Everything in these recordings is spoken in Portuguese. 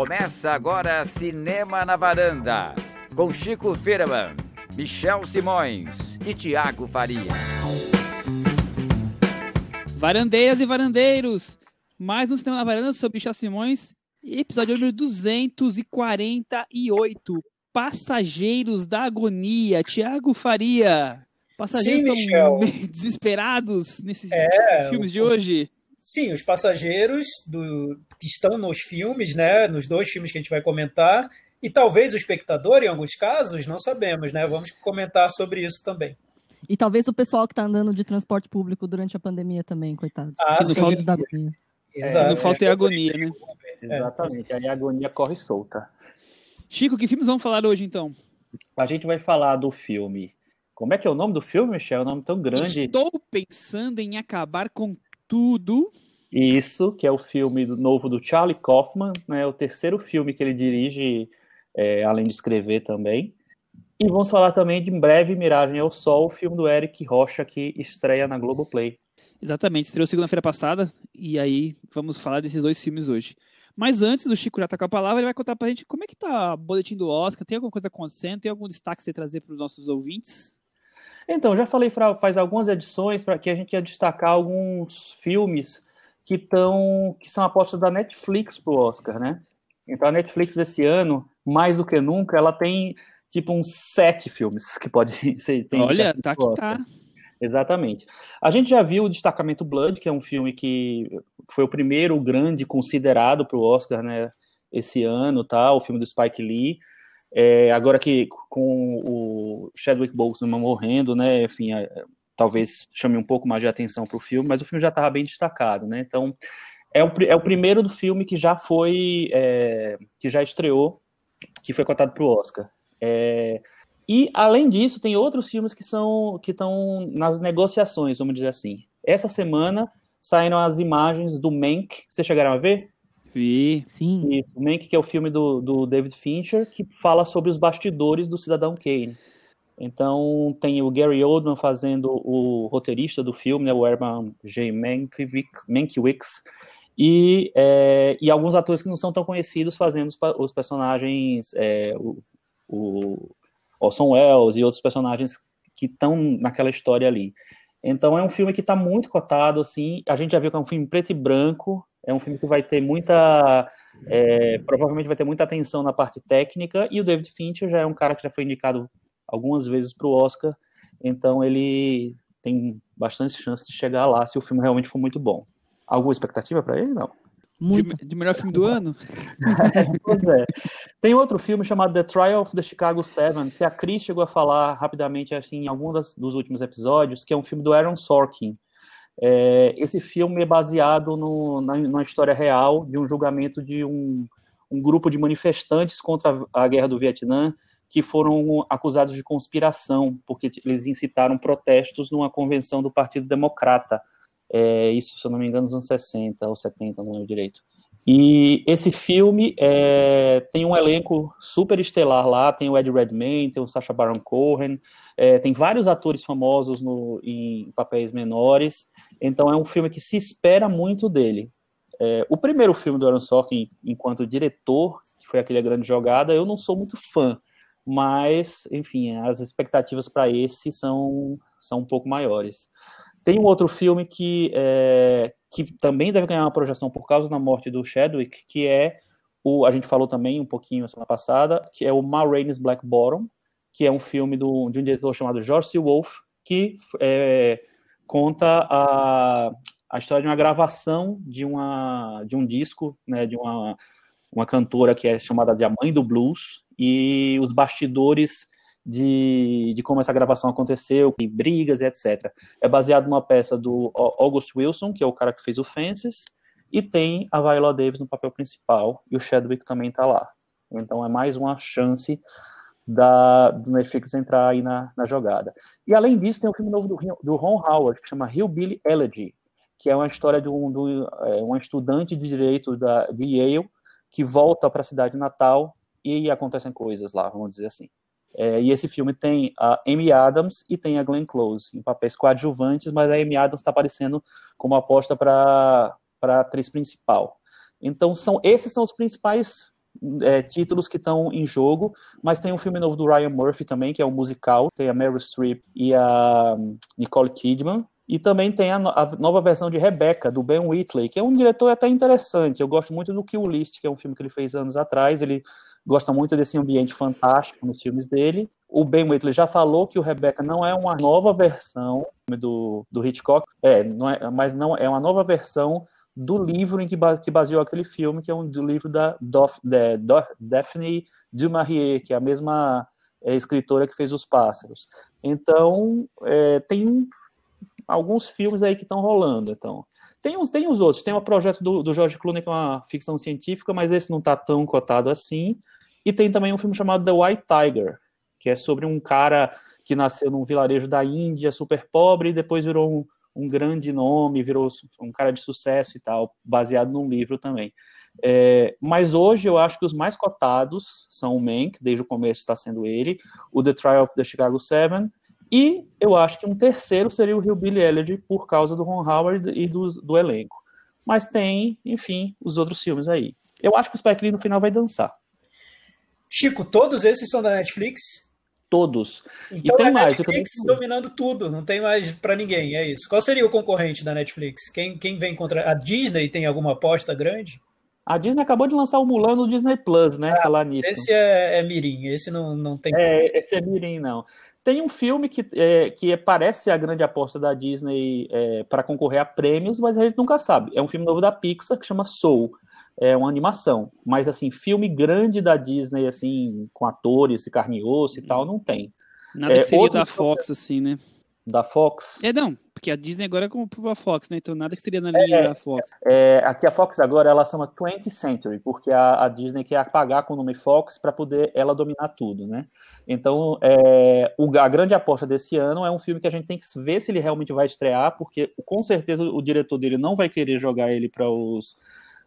Começa agora Cinema na Varanda, com Chico Firman, Michel Simões e Tiago Faria. Varandeiras e varandeiros, mais um Cinema na Varanda sobre Michel Simões, episódio número 248, Passageiros da Agonia, Tiago Faria. Passageiros Sim, estão meio desesperados nesses, É, nesses filmes de hoje. Sim, os passageiros do, que estão nos filmes, né? Nos dois filmes que a gente vai comentar, e talvez o espectador, em alguns casos, não sabemos, né? Vamos comentar sobre isso também. E talvez o pessoal que tá andando de transporte público durante a pandemia também, coitados. Ah, sim, falta- da agonia. exato. não falta é agonia, né? Exatamente, aí a agonia corre solta. Chico, que filmes vamos falar hoje então? A gente vai falar do filme. Como é que é o nome do filme, Michel? É um nome tão grande. Estou pensando em acabar com tudo. Isso, que é o filme do- novo do Charlie Kaufman, né? O terceiro filme que ele dirige, é, além de escrever também. E vamos falar também de Em Breve Miragem ao Sol, o filme do Eric Rocha, que estreia na Globoplay. Exatamente, estreou segunda-feira passada, e aí vamos falar desses dois filmes hoje. Mas antes, o Chico já tá com a palavra, ele vai contar pra gente como é que tá o boletim do Oscar, tem alguma coisa acontecendo, tem algum destaque que você trazer para os nossos ouvintes? Então, já falei faz algumas edições para que a gente ia destacar alguns filmes que estão que são apostas da Netflix pro Oscar, né? Então a Netflix esse ano, mais do que nunca, ela tem tipo uns sete filmes que pode ser. tem Olha, tá que tá. Exatamente. A gente já viu o Destacamento Blood, que é um filme que foi o primeiro grande considerado para o Oscar, né? Esse ano, tá? O filme do Spike Lee. É, agora que com o Chadwick Boseman morrendo, né? Enfim, é, talvez chame um pouco mais de atenção para o filme, mas o filme já estava bem destacado, né? Então é o, é o primeiro do filme que já foi, é, que já estreou, que foi cotado para o Oscar. É, e além disso, tem outros filmes que são que estão nas negociações, vamos dizer assim. Essa semana saíram as imagens do Mank. Vocês chegaram a ver? Vi. Sim. E o Mank, que é o filme do, do David Fincher, que fala sobre os bastidores do Cidadão Kane. Então, tem o Gary Oldman fazendo o roteirista do filme, né, o Herman J. Mankiewicz, e, é, e alguns atores que não são tão conhecidos fazendo os, os personagens, é, o, o Orson Welles e outros personagens que estão naquela história ali. Então, é um filme que está muito cotado, assim, a gente já viu que é um filme preto e branco, é um filme que vai ter muita é, provavelmente vai ter muita atenção na parte técnica, e o David Fincher já é um cara que já foi indicado algumas vezes para o Oscar, então ele tem bastante chance de chegar lá se o filme realmente for muito bom. Alguma expectativa para ele? Não. Muito. De, de melhor filme do ano? Pois é. Tem outro filme chamado The Trial of the Chicago Seven, que a Cris chegou a falar rapidamente assim, em algum das- dos últimos episódios, que é um filme do Aaron Sorkin. É, esse filme é baseado no, na, numa história real de um julgamento de um, um grupo de manifestantes contra a guerra do Vietnã que foram acusados de conspiração, porque eles incitaram protestos numa convenção do Partido Democrata. É, isso, se eu não me engano, nos anos 60 ou 70, não lembro direito. E esse filme é, tem um elenco super estelar lá, tem o Ed Redmayne, tem o Sacha Baron Cohen, é, tem vários atores famosos no, em papéis menores, então é um filme que se espera muito dele. É, o primeiro filme do Aaron Sorkin, enquanto diretor, que foi aquele A Grande Jogada, eu não sou muito fã, mas, enfim, as expectativas para esse são, são um pouco maiores. Tem um outro filme que, é, que também deve ganhar uma projeção por causa da morte do Chadwick, que é o, a gente falou também um pouquinho na semana passada, que é o Ma Rainey's Black Bottom, que é um filme do, de um diretor chamado George C. Wolfe, que é, conta a, a história de uma gravação de, uma, de um disco, né, de uma, uma cantora que é chamada de A Mãe do Blues, e os bastidores de, de como essa gravação aconteceu, e brigas etc. É baseado numa peça do August Wilson, que é o cara que fez o Fences, e tem a Viola Davis no papel principal, e o Chadwick também está lá. Então é mais uma chance da, do Netflix entrar aí na, na jogada. E além disso, tem um filme novo do, do Ron Howard, que chama Hillbilly Elegy, que é uma história de um, de é, um estudante de direito da, de Yale que volta para a cidade natal e acontecem coisas lá, vamos dizer assim. É, e esse filme tem a Amy Adams e tem a Glenn Close em papéis coadjuvantes, mas a Amy Adams está aparecendo como aposta para a atriz principal. Então, são, esses são os principais é, títulos que estão em jogo, mas tem um filme novo do Ryan Murphy também, que é um musical, tem a Meryl Streep e a Nicole Kidman, e também tem a, a, nova versão de Rebecca, do Ben Whitley, que é um diretor até interessante. Eu gosto muito do Kill List, que é um filme que ele fez anos atrás. Ele gosta muito desse ambiente fantástico nos filmes dele. O Ben Whitley já falou que o Rebecca não é uma nova versão do, do Hitchcock, é, não é, mas não é uma nova versão do livro em que, que baseou aquele filme, que é um do livro da Dof, de, Dof, Daphne du Maurier, que é a mesma é, escritora que fez Os Pássaros. Então, é, tem alguns filmes aí que estão rolando. Então, tem os, tem os outros. Tem o projeto do, do George Clooney, que é uma ficção científica, mas esse não está tão cotado assim. E tem também um filme chamado The White Tiger, que é sobre um cara que nasceu num vilarejo da Índia, super pobre, e depois virou um, um grande nome, virou um cara de sucesso e tal, baseado num livro também. É, mas hoje eu acho que os mais cotados são o Mank, desde o começo está sendo ele, o The Trial of the Chicago Seven e eu acho que um terceiro seria o Billy Elegy, por causa do Ron Howard e do, do elenco. Mas tem, enfim, os outros filmes aí. Eu acho que o Spike Lee no final vai dançar. Chico, todos esses são da Netflix? Todos. Então e tem é mais. Netflix dominando tudo, não tem mais para ninguém, é isso. Qual seria o concorrente da Netflix? Quem, quem vem contra. A Disney tem alguma aposta grande? A Disney acabou de lançar o Mulan no Disney Plus, né? Ah, falar nisso. Esse é, é Mirim, esse não, não tem. É, esse é Mirim, não. Tem um filme que, é, que parece ser a grande aposta da Disney é, para concorrer a prêmios, mas a gente nunca sabe. É um filme novo da Pixar que chama Soul. É uma animação. Mas, assim, filme grande da Disney, assim, com atores e carne e osso e tal, não tem. Nada é, que seria da Fox, assim, né? Da Fox? É, não. Porque a Disney agora é como a Fox, né? Então nada que seria na linha é, da Fox. É, aqui a Fox agora ela chama 20th Century, porque a, a Disney quer apagar com o nome Fox para poder ela dominar tudo, né? Então é, o, a grande aposta desse ano é um filme que a gente tem que ver se ele realmente vai estrear, porque com certeza o diretor dele não vai querer jogar ele para os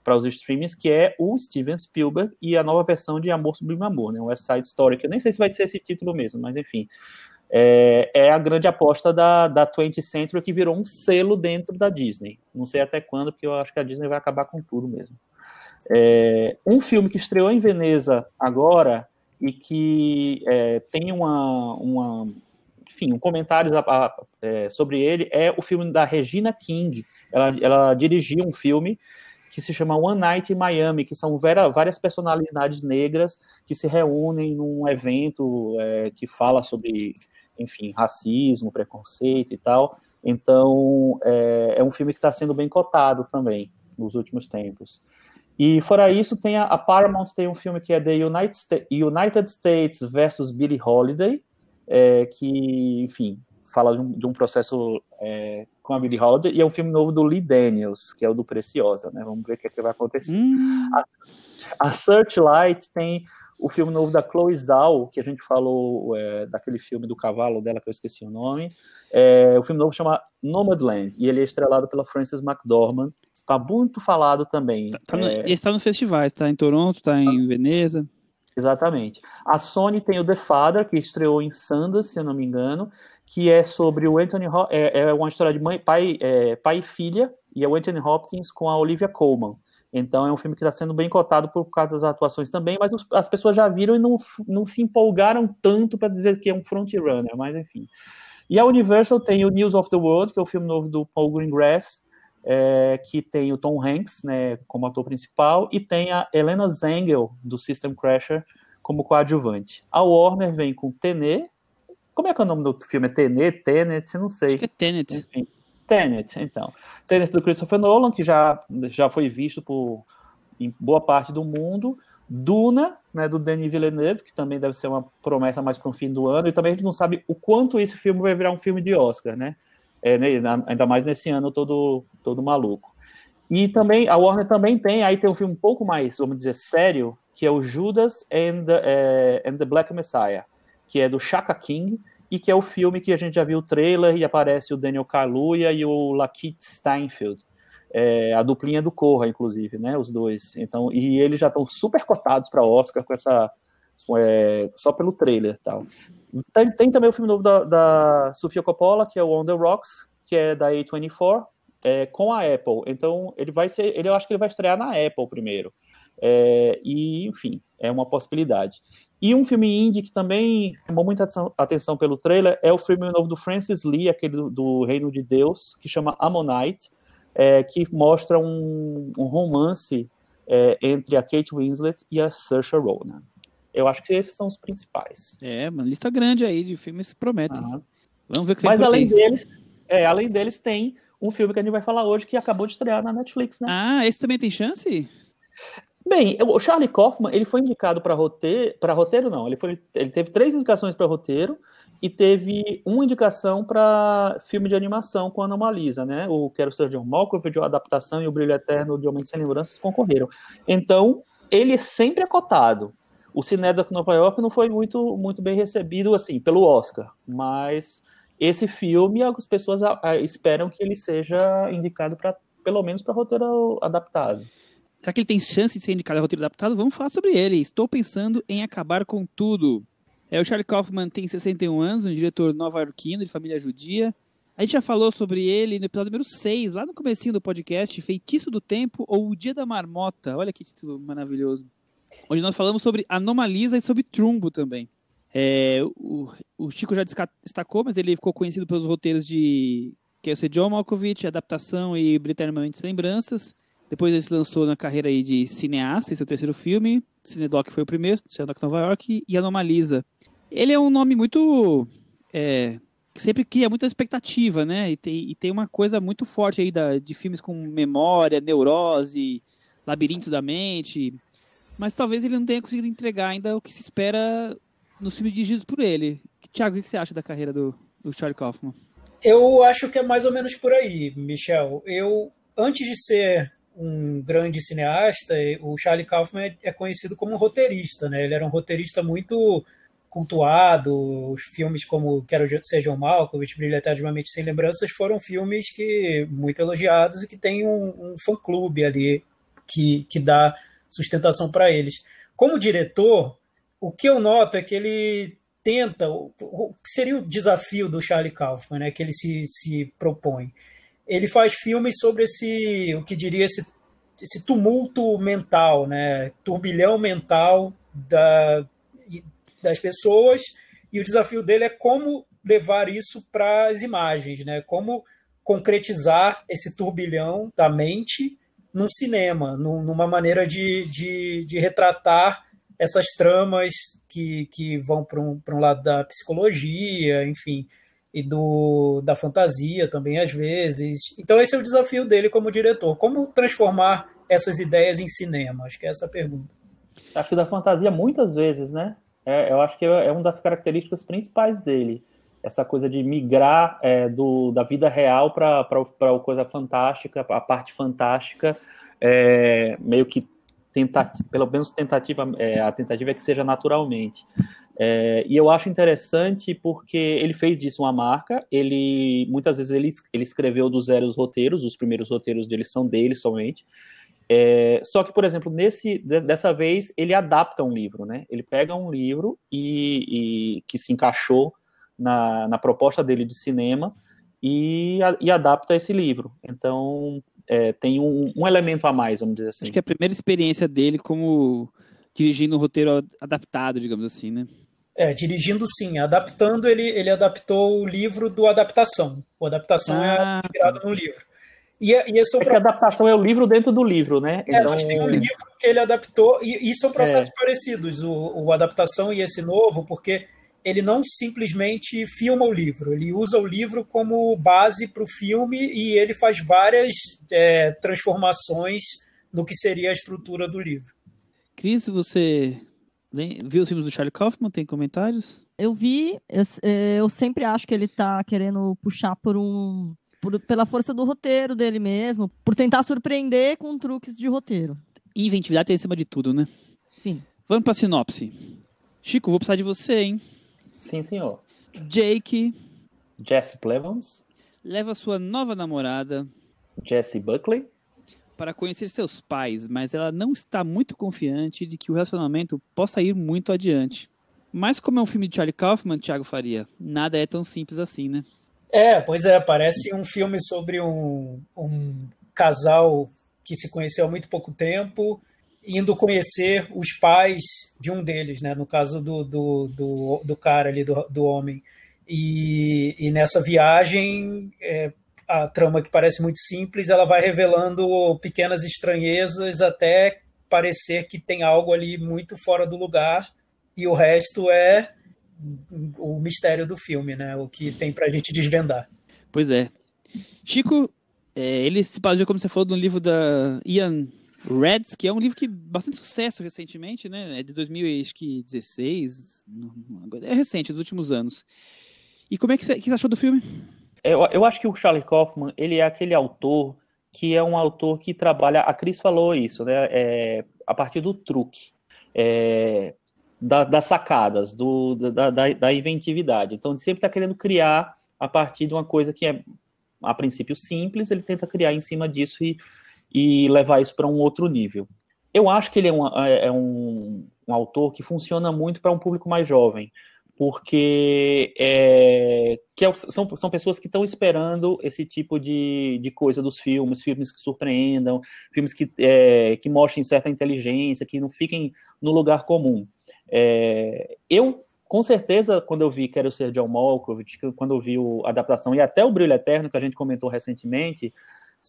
para os streamings, que é o Steven Spielberg e a nova versão de Amor Sublime Amor, né? O West Side Story, que eu nem sei se vai ser esse título mesmo, mas enfim é, é, a grande aposta da, da 20th Century, que virou um selo dentro da Disney. Não sei até quando, porque eu acho que a Disney vai acabar com tudo mesmo. É, um filme que estreou em Veneza agora e que é, tem uma, uma, enfim, um comentário a, a, é, sobre ele é o filme da Regina King. Ela, ela dirigiu um filme que se chama One Night in Miami, que são várias personalidades negras que se reúnem num evento é, que fala sobre enfim, racismo, preconceito e tal. Então, é, é um filme que está sendo bem cotado também nos últimos tempos. E fora isso, tem a, a, Paramount tem um filme que é The United, Sta United States versus Billie Holiday, é, que, enfim, fala de um, de um processo é, com a Billie Holiday, e é um filme novo do Lee Daniels, que é o do Preciosa, né? Vamos ver o que, é que vai acontecer. Hum. A, a Searchlight tem o filme novo da Chloe Zhao, que a gente falou é, daquele filme do cavalo dela, que eu esqueci o nome. É, o filme novo chama Nomadland, e ele é estrelado pela Frances McDormand. Está muito falado também. Tá, tá no, é... Ele está nos festivais, está em Toronto, está em Veneza. Exatamente. A Sony tem o The Father, que estreou em Sundance, se eu não me engano, que é sobre o Anthony é, é uma história de mãe, pai, é, pai e filha, e é o Anthony Hopkins com a Olivia Colman. Então é um filme que está sendo bem cotado por causa das atuações também, mas as pessoas já viram e não, não se empolgaram tanto para dizer que é um frontrunner, mas enfim. E a Universal tem o News of the World, que é o filme novo do Paul Greengrass, é, que tem o Tom Hanks né, como ator principal, e tem a Helena Zengel, do System Crasher, como coadjuvante. A Warner vem com Tenet. Como é que é o nome do filme? É Tenet? Tenet? Não sei. Acho que é Tenet. Enfim. Tenet, então. Tenet do Christopher Nolan, que já, já foi visto por em boa parte do mundo. Duna, né, do Denis Villeneuve, que também deve ser uma promessa mais para o fim do ano. E também a gente não sabe o quanto esse filme vai virar um filme de Oscar, né? É, né, ainda mais nesse ano todo, todo maluco. E também, a Warner também tem, aí tem um filme um pouco mais, vamos dizer, sério, que é o Judas and, uh, and the Black Messiah, que é do Shaka King, e que é o filme que a gente já viu o trailer e aparece o Daniel Kaluuya e o Lakeith Steinfeld. É, a duplinha do Corra, inclusive, né? Os dois. Então, e eles já estão super cotados para Oscar com essa. É, só pelo trailer tal. Tem, tem, também o filme novo da, da Sofia Coppola, que é o On the Rocks, que é da A24, é, com a Apple. Então, ele vai ser. Ele, eu acho que ele vai estrear na Apple primeiro. É, e, enfim, é uma possibilidade. E um filme indie que também chamou muita atenção pelo trailer é o filme novo do Francis Lee, aquele do, do Reino de Deus, que chama Ammonite, é, que mostra um, um romance é, entre a Kate Winslet e a Saoirse Ronan. Eu acho que esses são os principais. É, uma lista grande aí de filmes que prometem. Vamos ver o que Mas além deles, é, além deles, tem um filme que a gente vai falar hoje que acabou de estrear na Netflix, né? Ah, esse também tem chance? Bem, o Charlie Kaufman, ele foi indicado para roteiro, para roteiro não, ele, foi, ele teve três indicações para roteiro e teve uma indicação para filme de animação com a Anomalisa, né? O Quero Ser John Malkovich, a adaptação e o Brilho Eterno de Homem Sem Lembranças concorreram. Então, ele é sempre é cotado. O Cinedoc Nova York não foi muito, muito bem recebido, assim, pelo Oscar, mas esse filme, as pessoas esperam que ele seja indicado para, pelo menos, para roteiro adaptado. Será que ele tem chance de ser indicado a roteiro adaptado? Vamos falar sobre ele. Estou pensando em acabar com tudo. É, o Charlie Kaufman tem 61 anos, um diretor nova-iorquino de família judia. A gente já falou sobre ele no episódio número 6, lá no comecinho do podcast, Feitiço do Tempo ou O Dia da Marmota. Olha que título maravilhoso onde nós falamos sobre Anomalisa e sobre Trumbo também. É, o, o, Chico já destacou, mas ele ficou conhecido pelos roteiros de que John Malkovich, Adaptação e Briternamente Lembranças. Depois ele se lançou na carreira aí de cineasta, esse é o terceiro filme. Cinedoc foi o primeiro, Cinedoc Nova York e Anomalisa. Ele é um nome muito... É, que sempre cria muita expectativa, né? E tem, e tem uma coisa muito forte aí da, de filmes com memória, neurose, labirinto da mente mas talvez ele não tenha conseguido entregar ainda o que se espera nos filmes dirigidos por ele. Tiago, o que você acha da carreira do, do Charlie Kaufman? Eu acho que é mais ou menos por aí, Michel. Eu, antes de ser um grande cineasta, o Charlie Kaufman é conhecido como um roteirista, né? Ele era um roteirista muito cultuado. Os filmes como Quero John Malkovich, Brilha Eternamente Sem Lembranças foram filmes que muito elogiados e que tem um, um fã-clube ali que, que dá sustentação para eles. Como diretor, o que eu noto é que ele tenta, o que seria o desafio do Charlie Kaufman, né, que ele se, se propõe. Ele faz filmes sobre esse, o que diria, esse, esse tumulto mental, né, turbilhão mental da, das pessoas, e o desafio dele é como levar isso para as imagens, né, como concretizar esse turbilhão da mente num cinema, num, numa maneira de, de, de, retratar essas tramas que, que vão para um, um lado da psicologia, enfim, e do, da fantasia também, às vezes. Então, esse é o desafio dele como diretor: como transformar essas ideias em cinema? Acho que é essa a pergunta. Acho que da fantasia, muitas vezes, né? É, eu acho que é uma das características principais dele essa coisa de migrar é, do, da vida real para a coisa fantástica, a parte fantástica, é, meio que tentar, pelo menos tentativa, é, a tentativa é que seja naturalmente. É, e eu acho interessante porque ele fez disso uma marca. Ele muitas vezes ele, ele escreveu do zero os roteiros, os primeiros roteiros dele são dele somente. É, só que, por exemplo, nesse, dessa vez ele adapta um livro, né? Ele pega um livro e, e que se encaixou na, na proposta dele de cinema e, e adapta esse livro. Então, é, tem um, um, elemento a mais, vamos dizer assim. Acho que é a primeira experiência dele como dirigindo um roteiro adaptado, digamos assim, né? É, dirigindo sim. Adaptando, ele, ele adaptou o livro do Adaptação. O Adaptação é ah, é inspirado tá. no livro. E, e esse é, é que a adaptação é o livro dentro do livro, né? É, então... tem um livro que ele adaptou, e, e são processos é. parecidos, o, o Adaptação e esse novo, porque ele não simplesmente filma o livro, ele usa o livro como base para o filme e ele faz várias é, transformações no que seria a estrutura do livro. Cris, você viu os filmes do Charlie Kaufman? Tem comentários? Eu vi, eu, é, eu sempre acho que ele está querendo puxar por um. Por, pela força do roteiro dele mesmo, por tentar surpreender com truques de roteiro. Inventividade tem em cima de tudo, né? Sim. Vamos para a sinopse. Chico, vou precisar de você, hein? Sim, senhor. Jake. Jesse Plevons. Leva sua nova namorada. Jesse Buckley. Para conhecer seus pais, mas ela não está muito confiante de que o relacionamento possa ir muito adiante. Mas como é um filme de Charlie Kaufman, Thiago Faria, nada é tão simples assim, né? É, pois é, parece um filme sobre um, um casal que se conheceu há muito pouco tempo indo conhecer os pais de um deles, né? No caso do, do, do, do cara ali, do, do homem. E, e nessa viagem, é, a trama que parece muito simples, ela vai revelando pequenas estranhezas até parecer que tem algo ali muito fora do lugar e o resto é o mistério do filme, né? O que tem pra gente desvendar. Pois é. Chico, é, ele se baseou, como você falou, no livro da Ian Reds, que é um livro que bastante sucesso recentemente, né? É de 2016, é recente, dos últimos anos. E como é que você, que você achou do filme? Eu, eu acho que o Charlie Kaufman, ele é aquele autor que é um autor que trabalha, a Cris falou isso, né? É, a partir do truque. É, da, das sacadas, do, da, da, da, inventividade. Então, ele sempre está querendo criar a partir de uma coisa que é, a princípio, simples, ele tenta criar em cima disso e, e levar isso para um outro nível. Eu acho que ele é, uma, é um, um autor que funciona muito para um público mais jovem, porque é, que é, são, são pessoas que estão esperando esse tipo de, de coisa dos filmes, filmes que surpreendam, filmes que, é, que mostrem certa inteligência, que não fiquem no lugar comum. É, eu, com certeza, quando eu vi Quero Ser John Malkovich, quando eu vi a adaptação e até o Brilho Eterno, que a gente comentou recentemente,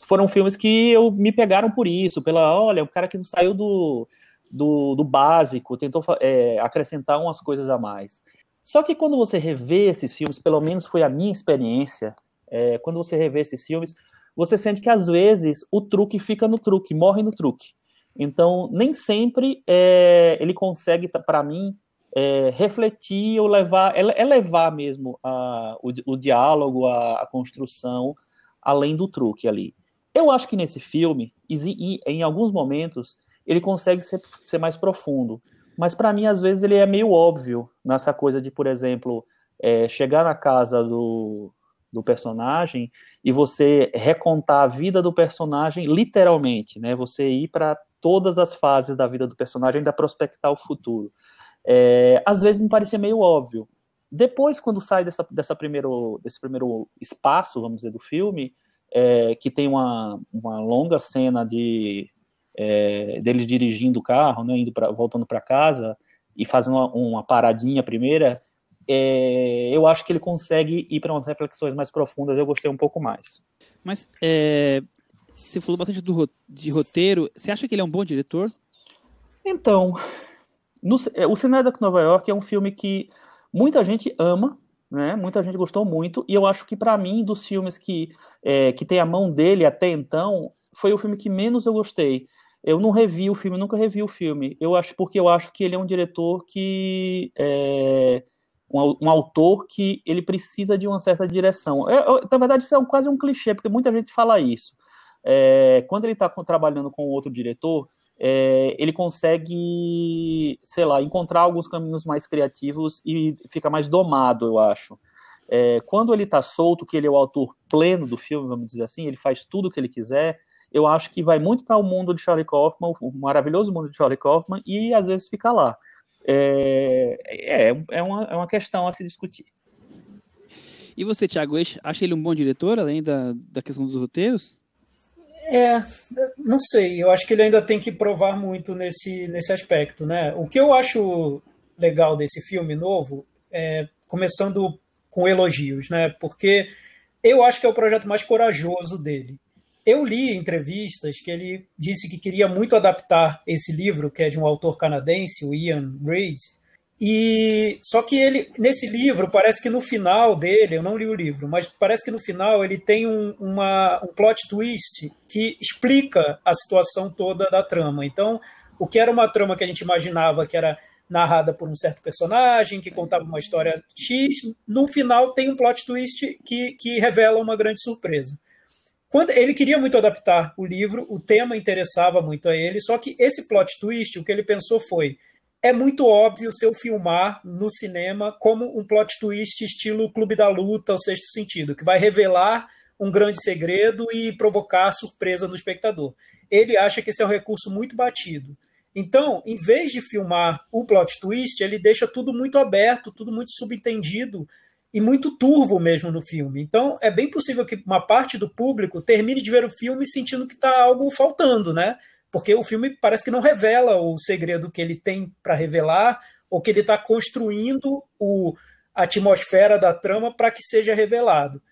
foram filmes que eu me pegaram por isso, pela, olha, o cara que não saiu do, do, do básico, tentou é, acrescentar umas coisas a mais. Só que quando você revê esses filmes, pelo menos foi a minha experiência, é, quando você revê esses filmes, você sente que às vezes o truque fica no truque, morre no truque. Então, nem sempre é, ele consegue, para mim, é, refletir ou levar, é, levar mesmo a, o, o, diálogo, a, a, construção, além do truque ali. Eu acho que nesse filme, em alguns momentos, ele consegue ser, ser mais profundo. Mas para mim, às vezes, ele é meio óbvio nessa coisa de, por exemplo, é, chegar na casa do, do personagem e você recontar a vida do personagem literalmente, né? Você ir para todas as fases da vida do personagem, ainda prospectar o futuro. É, às vezes me parecia meio óbvio. Depois, quando sai dessa, dessa primeiro, desse primeiro espaço, vamos dizer, do filme, é, que tem uma, uma longa cena de é, dele dirigindo o carro, né, indo pra, voltando para casa e fazendo uma, uma paradinha primeira, é, eu acho que ele consegue ir para umas reflexões mais profundas. Eu gostei um pouco mais. Mas é, você falou bastante do, de roteiro. Você acha que ele é um bom diretor? Então, no, é, o de Nova York é um filme que muita gente ama, né? Muita gente gostou muito. E eu acho que para mim, dos filmes que é, que tem a mão dele até então, foi o filme que menos eu gostei. Eu não revi o filme, nunca revi o filme. Eu acho porque eu acho que ele é um diretor que é, um, um, autor que ele precisa de uma certa direção. É, na verdade, isso é um, quase um clichê, porque muita gente fala isso é, quando ele está trabalhando com outro diretor, é, ele consegue, sei lá, encontrar alguns caminhos mais criativos e fica mais domado, eu acho. É, quando ele está solto, que ele é o autor pleno do filme, vamos dizer assim, ele faz tudo o que ele quiser, eu acho que vai muito para o mundo de Charlie Kaufman, o maravilhoso mundo de Charlie Kaufman, e às vezes fica lá. É, é, é, uma, é uma questão a se discutir. E você, Thiago, acha ele um bom diretor, além da, da questão dos roteiros? É, não sei. Eu acho que ele ainda tem que provar muito nesse, nesse aspecto, né? O que eu acho legal desse filme novo, é, começando com elogios, né? Porque eu acho que é o projeto mais corajoso dele. Eu li entrevistas que ele disse que queria muito adaptar esse livro, que é de um autor canadense, o Ian Reid, e só que ele nesse livro parece que no final dele, eu não li o livro, mas parece que no final ele tem um, uma, um plot twist que explica a situação toda da trama. Então, o que era uma trama que a gente imaginava que era narrada por um certo personagem que contava uma história X, no final tem um plot twist que, que revela uma grande surpresa. Quando ele queria muito adaptar o livro, o tema interessava muito a ele, só que esse plot twist, o que ele pensou foi é muito óbvio se eu filmar no cinema como um plot twist estilo Clube da Luta, o sexto sentido, que vai revelar um grande segredo e provocar surpresa no espectador. Ele acha que esse é um recurso muito batido. Então, em vez de filmar o plot twist, ele deixa tudo muito aberto, tudo muito subentendido e muito turvo mesmo no filme. Então, é bem possível que uma parte do público termine de ver o filme sentindo que está algo faltando, né? porque o filme parece que não revela o segredo que ele tem para revelar, ou que ele está construindo o, a atmosfera da trama para que seja revelado.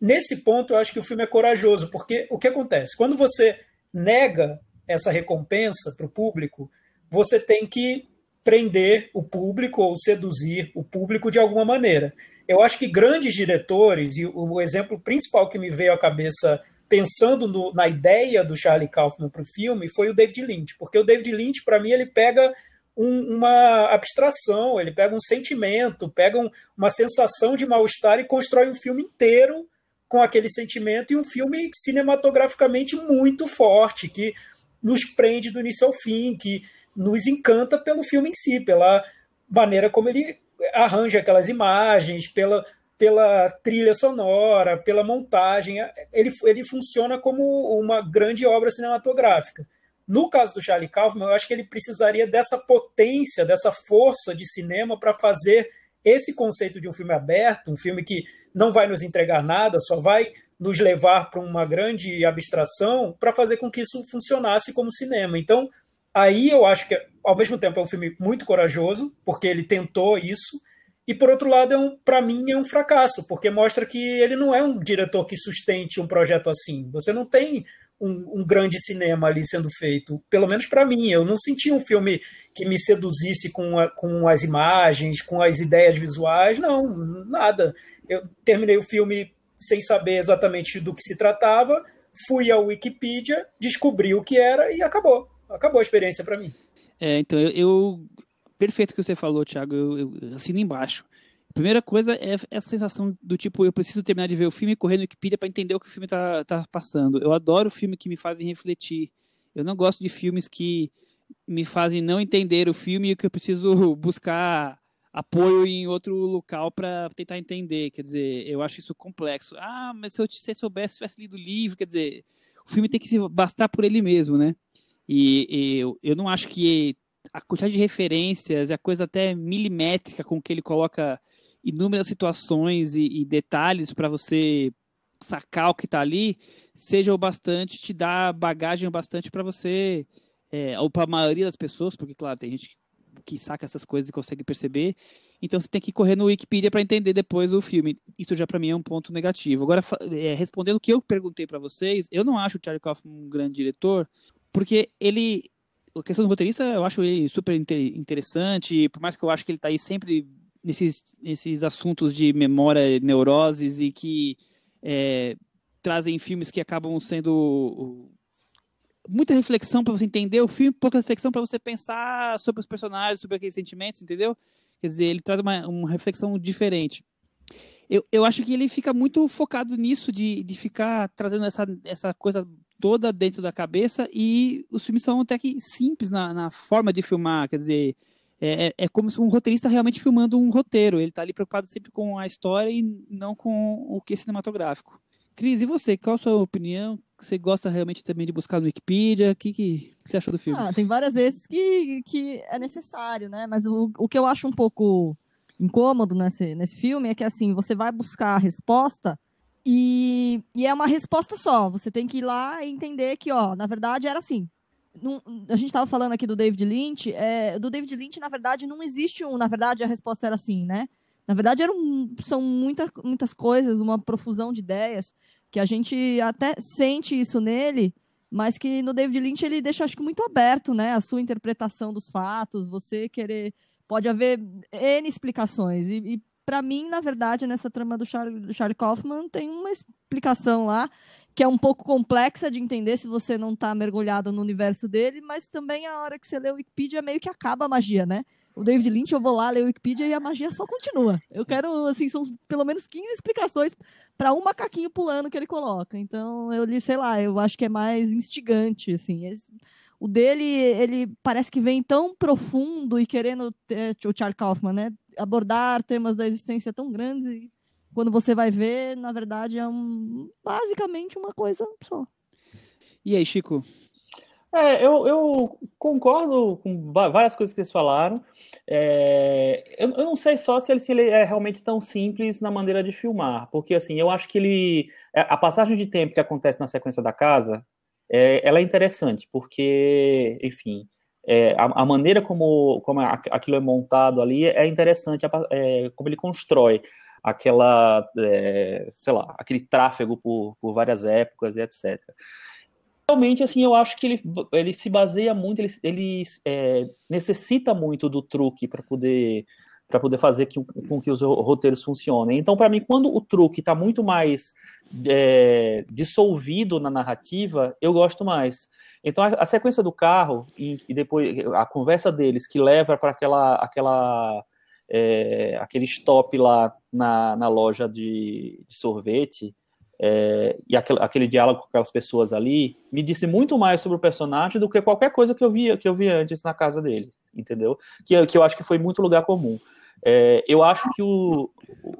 Nesse ponto, eu acho que o filme é corajoso, porque o que acontece? Quando você nega essa recompensa para o público, você tem que prender o público ou seduzir o público de alguma maneira. Eu acho que grandes diretores, e o exemplo principal que me veio à cabeça pensando no, na ideia do Charlie Kaufman para o filme foi o David Lynch, porque o David Lynch, para mim, ele pega um, uma abstração, ele pega um sentimento, pega um, uma sensação de mal-estar e constrói um filme inteiro com aquele sentimento e um filme cinematograficamente muito forte, que nos prende do início ao fim, que nos encanta pelo filme em si, pela maneira como ele arranja aquelas imagens, pela, pela trilha sonora, pela montagem. Ele, ele funciona como uma grande obra cinematográfica. No caso do Charlie Kaufman, eu acho que ele precisaria dessa potência, dessa força de cinema para fazer esse conceito de um filme aberto, um filme que não vai nos entregar nada, só vai nos levar para uma grande abstração para fazer com que isso funcionasse como cinema. Então, aí eu acho que, ao mesmo tempo, é um filme muito corajoso, porque ele tentou isso, e por outro lado, é um, para mim, é um fracasso, porque mostra que ele não é um diretor que sustente um projeto assim. Você não tem um, um grande cinema ali sendo feito, pelo menos para mim. Eu não senti um filme que me seduzisse com, a, com as imagens, com as ideias visuais, não, nada. Eu terminei o filme sem saber exatamente do que se tratava, fui à Wikipedia, descobri o que era e acabou. Acabou a experiência para mim. É, então, eu, eu, Perfeito que você falou, Thiago, eu, eu assino embaixo. Primeira coisa é essa sensação do tipo, eu preciso terminar de ver o filme correr no Wikipedia para entender o que o filme tá, tá passando. Eu adoro filmes que me fazem refletir. Eu não gosto de filmes que me fazem não entender o filme e que eu preciso buscar apoio em outro local para tentar entender. Quer dizer, eu acho isso complexo. Ah, mas se eu, se eu soubesse, tivesse lido o livro, quer dizer, o filme tem que se bastar por ele mesmo, né? E, e eu, eu não acho que a quantidade de referências, a coisa até milimétrica com que ele coloca inúmeras situações e, e detalhes para você sacar o que está ali, seja o bastante, te dá bagagem o bastante para você, é, ou para a maioria das pessoas, porque, claro, tem gente que saca essas coisas e consegue perceber. Então você tem que correr no Wikipedia para entender depois o filme. Isso já para mim é um ponto negativo. Agora, é, respondendo o que eu perguntei para vocês, eu não acho o Charlie Kaufman um grande diretor, porque ele. A questão do roteirista eu acho ele super interessante, por mais que eu acho que ele está aí sempre nesses, nesses assuntos de memória, neuroses e que é, trazem filmes que acabam sendo muita reflexão para você entender o filme, pouca reflexão para você pensar sobre os personagens, sobre aqueles sentimentos, entendeu? Quer dizer, ele traz uma, uma reflexão diferente. Eu, eu acho que ele fica muito focado nisso, de, de ficar trazendo essa, essa coisa toda dentro da cabeça, e os filmes são até que simples na, na forma de filmar, quer dizer, é, é, é como se um roteirista realmente filmando um roteiro, ele está ali preocupado sempre com a história e não com o que é cinematográfico. Cris, e você? Qual a sua opinião? Você gosta realmente também de buscar no Wikipedia? O que, que você achou do filme? Ah, tem várias vezes que, que é necessário, né? Mas o, o que eu acho um pouco incômodo nesse, nesse filme é que, assim, você vai buscar a resposta e, e é uma resposta só. Você tem que ir lá e entender que, ó, na verdade era assim. A gente estava falando aqui do David Lynch. É, do David Lynch, na verdade, não existe um. Na verdade, a resposta era assim, né? Na verdade, eram, são muita, muitas coisas, uma profusão de ideias, que a gente até sente isso nele, mas que no David Lynch ele deixa, acho que, muito aberto, né? A sua interpretação dos fatos, você querer. Pode haver N explicações. E, e para mim, na verdade, nessa trama do Charlie, do Charlie Kaufman, tem uma explicação lá que é um pouco complexa de entender se você não está mergulhado no universo dele, mas também a hora que você lê o Wikipedia meio que acaba a magia, né? o David Lynch, eu vou lá ler o Wikipedia e a magia só continua. Eu quero, assim, são pelo menos 15 explicações para um macaquinho pulando que ele coloca. Então, eu li, sei lá, eu acho que é mais instigante, assim. Esse, o dele, ele parece que vem tão profundo e querendo, é, o Charlie Kaufman, né, abordar temas da existência tão grandes e quando você vai ver, na verdade, é um, basicamente uma coisa só. E aí, Chico, é, eu, eu, concordo com várias coisas que eles falaram. É, eu, eu, não sei só se ele, se ele, é realmente tão simples na maneira de filmar, porque assim, eu acho que ele. É, a passagem de tempo que acontece na sequência da casa, é, ela é interessante, porque, enfim, é, a, a, maneira como, como aquilo é montado ali é interessante, é, como ele constrói aquela, é, sei lá, aquele tráfego por, por várias épocas e etc. Realmente, assim, eu acho que ele, ele se baseia muito, ele, ele é, necessita muito do truque para poder para poder fazer que, com que os roteiros funcionem. Então, para mim, quando o truque está muito mais é, dissolvido na narrativa, eu gosto mais. Então, a, a sequência do carro e, e, depois a conversa deles que leva para aquela, aquela é, aquele stop lá na, na loja de, de sorvete é, e aquele, aquele, diálogo com aquelas pessoas ali me disse muito mais sobre o personagem do que qualquer coisa que eu via que eu vi antes na casa dele, entendeu? Que, que eu acho que foi muito lugar comum. É, eu acho que o,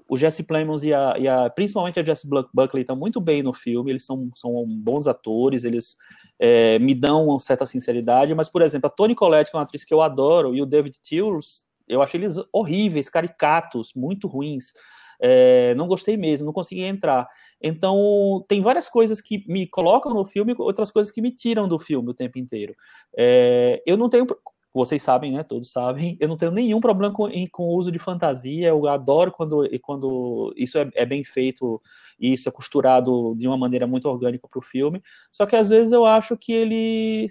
o Jesse Plemons e a, e a, principalmente a Jesse Buckley estão muito bem no filme, eles são, são bons atores, eles é, me dão uma certa sinceridade, mas, por exemplo, a Toni Collette, que é uma atriz que eu adoro, e o David Tewers, eu achei eles horríveis, caricatos, muito ruins. É, não gostei mesmo, não consegui entrar. Então, tem várias coisas que me colocam no filme, outras coisas que me tiram do filme o tempo inteiro. É, eu não tenho, vocês sabem, né? Todos sabem. Eu não tenho nenhum problema com, com o uso de fantasia. Eu adoro quando, quando isso é, é bem feito e isso é costurado de uma maneira muito orgânica para o filme. Só que às vezes eu acho que ele,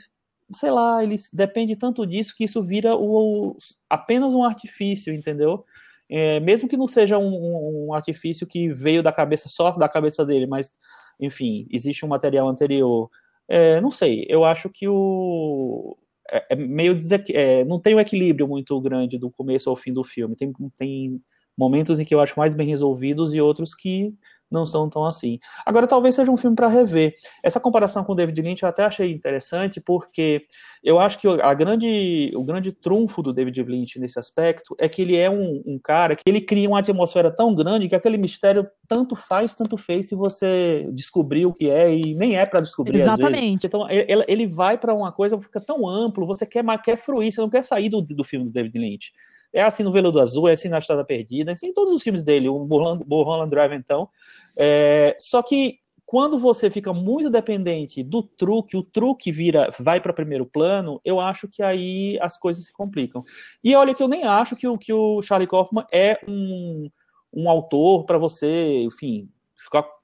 sei lá, ele depende tanto disso que isso vira o, apenas um artifício, entendeu? É, mesmo que não seja um, um artifício que veio da cabeça só da cabeça dele, mas enfim, existe um material anterior. É, não sei, eu acho que o, é, é meio é, não tem um equilíbrio muito grande do começo ao fim do filme. Tem, tem momentos em que eu acho mais bem resolvidos e outros que não são tão assim. Agora, talvez seja um filme para rever. Essa comparação com o David Lynch eu até achei interessante, porque eu acho que a grande, o grande trunfo do David Lynch nesse aspecto é que ele é um, um cara que ele cria uma atmosfera tão grande que aquele mistério tanto faz, tanto fez se você descobrir o que é e nem é para descobrir Exatamente. Então, ele, ele vai para uma coisa, fica tão amplo, você quer, quer fruir, você não quer sair do, do filme do David Lynch. É assim no Veludo Azul, é assim na Estrada Perdida, é assim em todos os filmes dele, o Mulholland Drive, então. É, só que quando você fica muito dependente do truque, o truque vira, vai para primeiro plano, eu acho que aí as coisas se complicam. E olha que eu nem acho que o, que o Charlie Kaufman é um, um autor para você, enfim,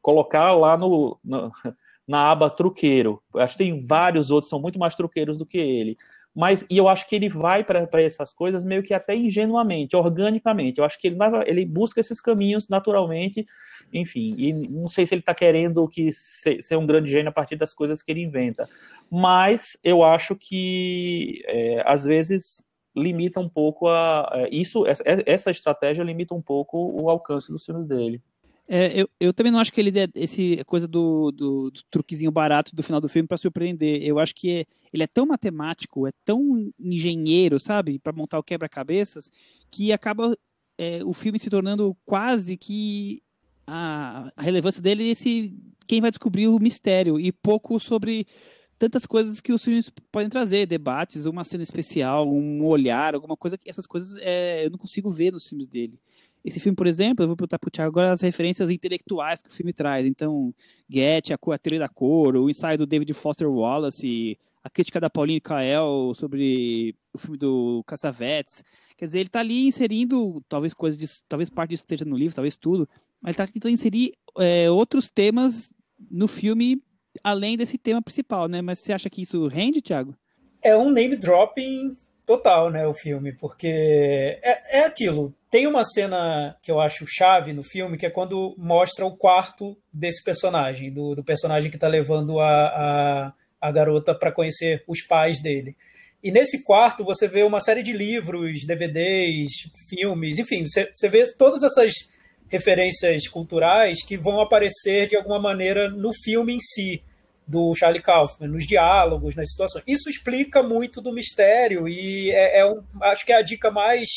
colocar lá no, no, na aba truqueiro. Acho que tem vários outros, são muito mais truqueiros do que ele mas e eu acho que ele vai para essas coisas meio que até ingenuamente, organicamente. Eu acho que ele, ele busca esses caminhos naturalmente, enfim. E não sei se ele está querendo que ser, ser, um grande gênio a partir das coisas que ele inventa, mas eu acho que é, às vezes limita um pouco a, a isso essa, essa estratégia limita um pouco o alcance dos filmes dele. É, eu, eu também não acho que ele é esse coisa do, do, do truquezinho barato do final do filme para surpreender. Eu acho que é, ele é tão matemático, é tão engenheiro, sabe, para montar o quebra-cabeças, que acaba é, o filme se tornando quase que a, a relevância dele é esse quem vai descobrir o mistério e pouco sobre tantas coisas que os filmes podem trazer, debates, uma cena especial, um olhar, alguma coisa que essas coisas é, eu não consigo ver nos filmes dele. Esse filme, por exemplo, eu vou perguntar para o Thiago agora as referências intelectuais que o filme traz. Então, Get, a, a teoria da cor, o ensaio do David Foster Wallace, a crítica da Pauline Kael sobre o filme do Cassavetes. Quer dizer, ele está ali inserindo, talvez coisas disso, talvez parte disso esteja no livro, talvez tudo, mas ele está tentando inserir é, outros temas no filme além desse tema principal, né? Mas você acha que isso rende, Thiago? É um name dropping total, né, o filme, porque é, é aquilo. Tem uma cena que eu acho chave no filme, que é quando mostra o quarto desse personagem, do, do personagem que está levando a, a, a garota para conhecer os pais dele. E nesse quarto você vê uma série de livros, DVDs, filmes, enfim, você, você vê todas essas referências culturais que vão aparecer de alguma maneira no filme em si do Charlie Kaufman, nos diálogos, nas situações. Isso explica muito do mistério e é, é um, acho que é a dica mais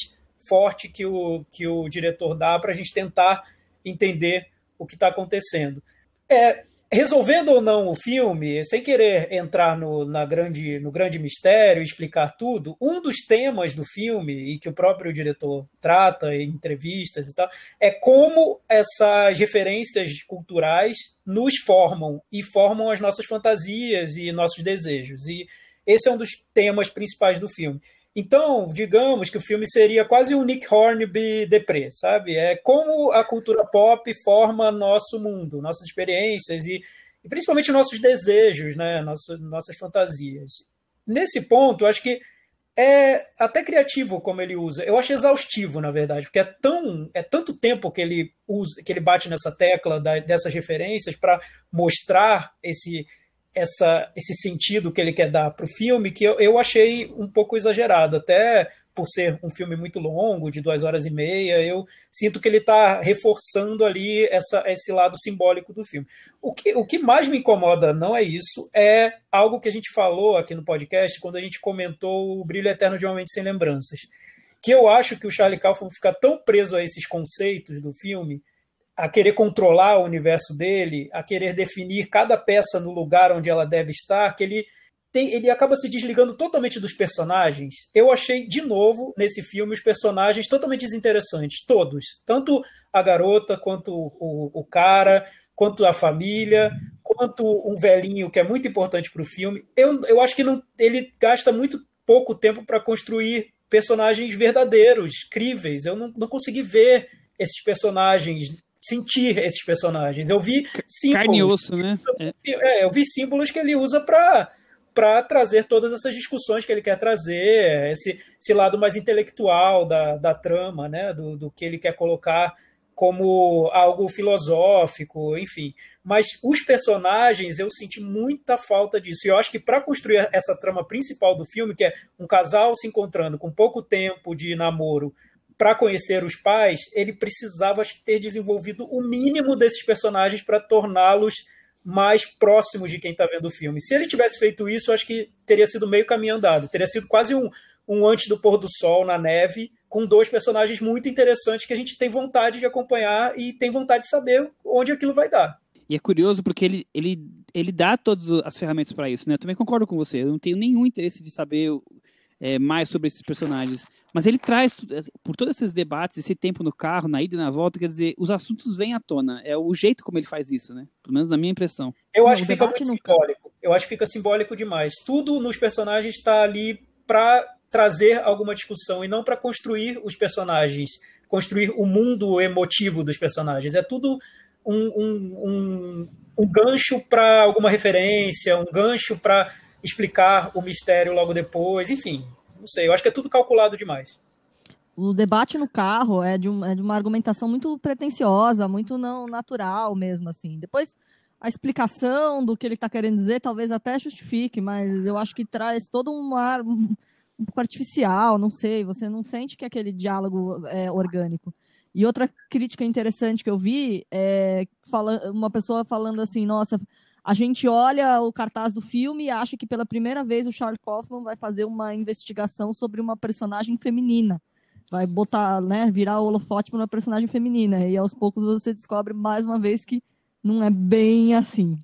forte que o, que o diretor dá para a gente tentar entender o que está acontecendo. É, resolvendo ou não o filme, sem querer entrar no, na grande, no grande mistério explicar tudo, um dos temas do filme, e que o próprio diretor trata em entrevistas e tal, é como essas referências culturais nos formam e formam as nossas fantasias e nossos desejos. E esse é um dos temas principais do filme. Então, digamos que o filme seria quase um Nick Hornby deprê, sabe? É como a cultura pop forma nosso mundo, nossas experiências e, e principalmente nossos desejos, né? Nossas, fantasias. Nesse ponto, acho que é até criativo como ele usa. Eu acho exaustivo, na verdade, porque é tão é tanto tempo que ele usa, que ele bate nessa tecla da, dessas referências para mostrar esse essa, esse sentido que ele quer dar para o filme, que eu, eu achei um pouco exagerado, até por ser um filme muito longo, de duas horas e meia, eu sinto que ele está reforçando ali essa, esse lado simbólico do filme. O que, o que mais me incomoda não é isso, é algo que a gente falou aqui no podcast quando a gente comentou o Brilho Eterno de Uma Mente Sem Lembranças, que eu acho que o Charlie Kaufman fica tão preso a esses conceitos do filme a querer controlar o universo dele, a querer definir cada peça no lugar onde ela deve estar, que ele tem, ele acaba se desligando totalmente dos personagens. Eu achei, de novo, nesse filme, os personagens totalmente desinteressantes, todos. Tanto a garota, quanto o, o cara, quanto a família, quanto um velhinho, que é muito importante para o filme. Eu, eu acho que não, ele gasta muito pouco tempo para construir personagens verdadeiros, críveis. Eu não, não consegui ver esses personagens sentir esses personagens. Eu vi símbolos. Carne e osso, né? É, eu vi símbolos que ele usa para para trazer todas essas discussões que ele quer trazer, esse, esse lado mais intelectual da, da trama, né? Do, do que ele quer colocar como algo filosófico, enfim. Mas os personagens, eu senti muita falta disso. E eu acho que para construir essa trama principal do filme, que é um casal se encontrando com pouco tempo de namoro, para conhecer os pais, ele precisava ter desenvolvido o mínimo desses personagens para torná-los mais próximos de quem está vendo o filme. Se ele tivesse feito isso, acho que teria sido meio caminho andado. Teria sido quase um, um antes do pôr do sol na neve, com dois personagens muito interessantes que a gente tem vontade de acompanhar e tem vontade de saber onde aquilo vai dar. E é curioso porque ele, ele, ele dá todas as ferramentas para isso, né? Eu também concordo com você. Eu não tenho nenhum interesse de saber é, mais sobre esses personagens. Mas ele traz, é, por todos esses debates, esse tempo no carro, na ida e na volta, quer dizer, os assuntos vêm à tona. É o jeito como ele faz isso, né? Pelo menos na minha impressão. Eu acho que fica muito simbólico. Eu acho que fica simbólico demais. Tudo nos personagens está ali para trazer alguma discussão e não para construir os personagens, construir o mundo emotivo dos personagens. É tudo um, um, um, um gancho para alguma referência, um gancho para explicar o mistério logo depois, enfim, não sei, eu acho que é tudo calculado demais. O debate no carro é de, um, é de uma argumentação muito pretensiosa, muito não natural mesmo, assim. Depois, a explicação do que ele está querendo dizer talvez até justifique, mas eu acho que traz todo um ar um, pouco artificial, não sei, você não sente que aquele diálogo é orgânico. E outra crítica interessante que eu vi é uma pessoa falando assim, nossa, a gente olha o cartaz do filme e acha que pela primeira vez o Charles Kaufman vai fazer uma investigação sobre uma personagem feminina. Vai botar, né, virar o holofote para uma personagem feminina. E aos poucos você descobre mais uma vez que não é bem assim.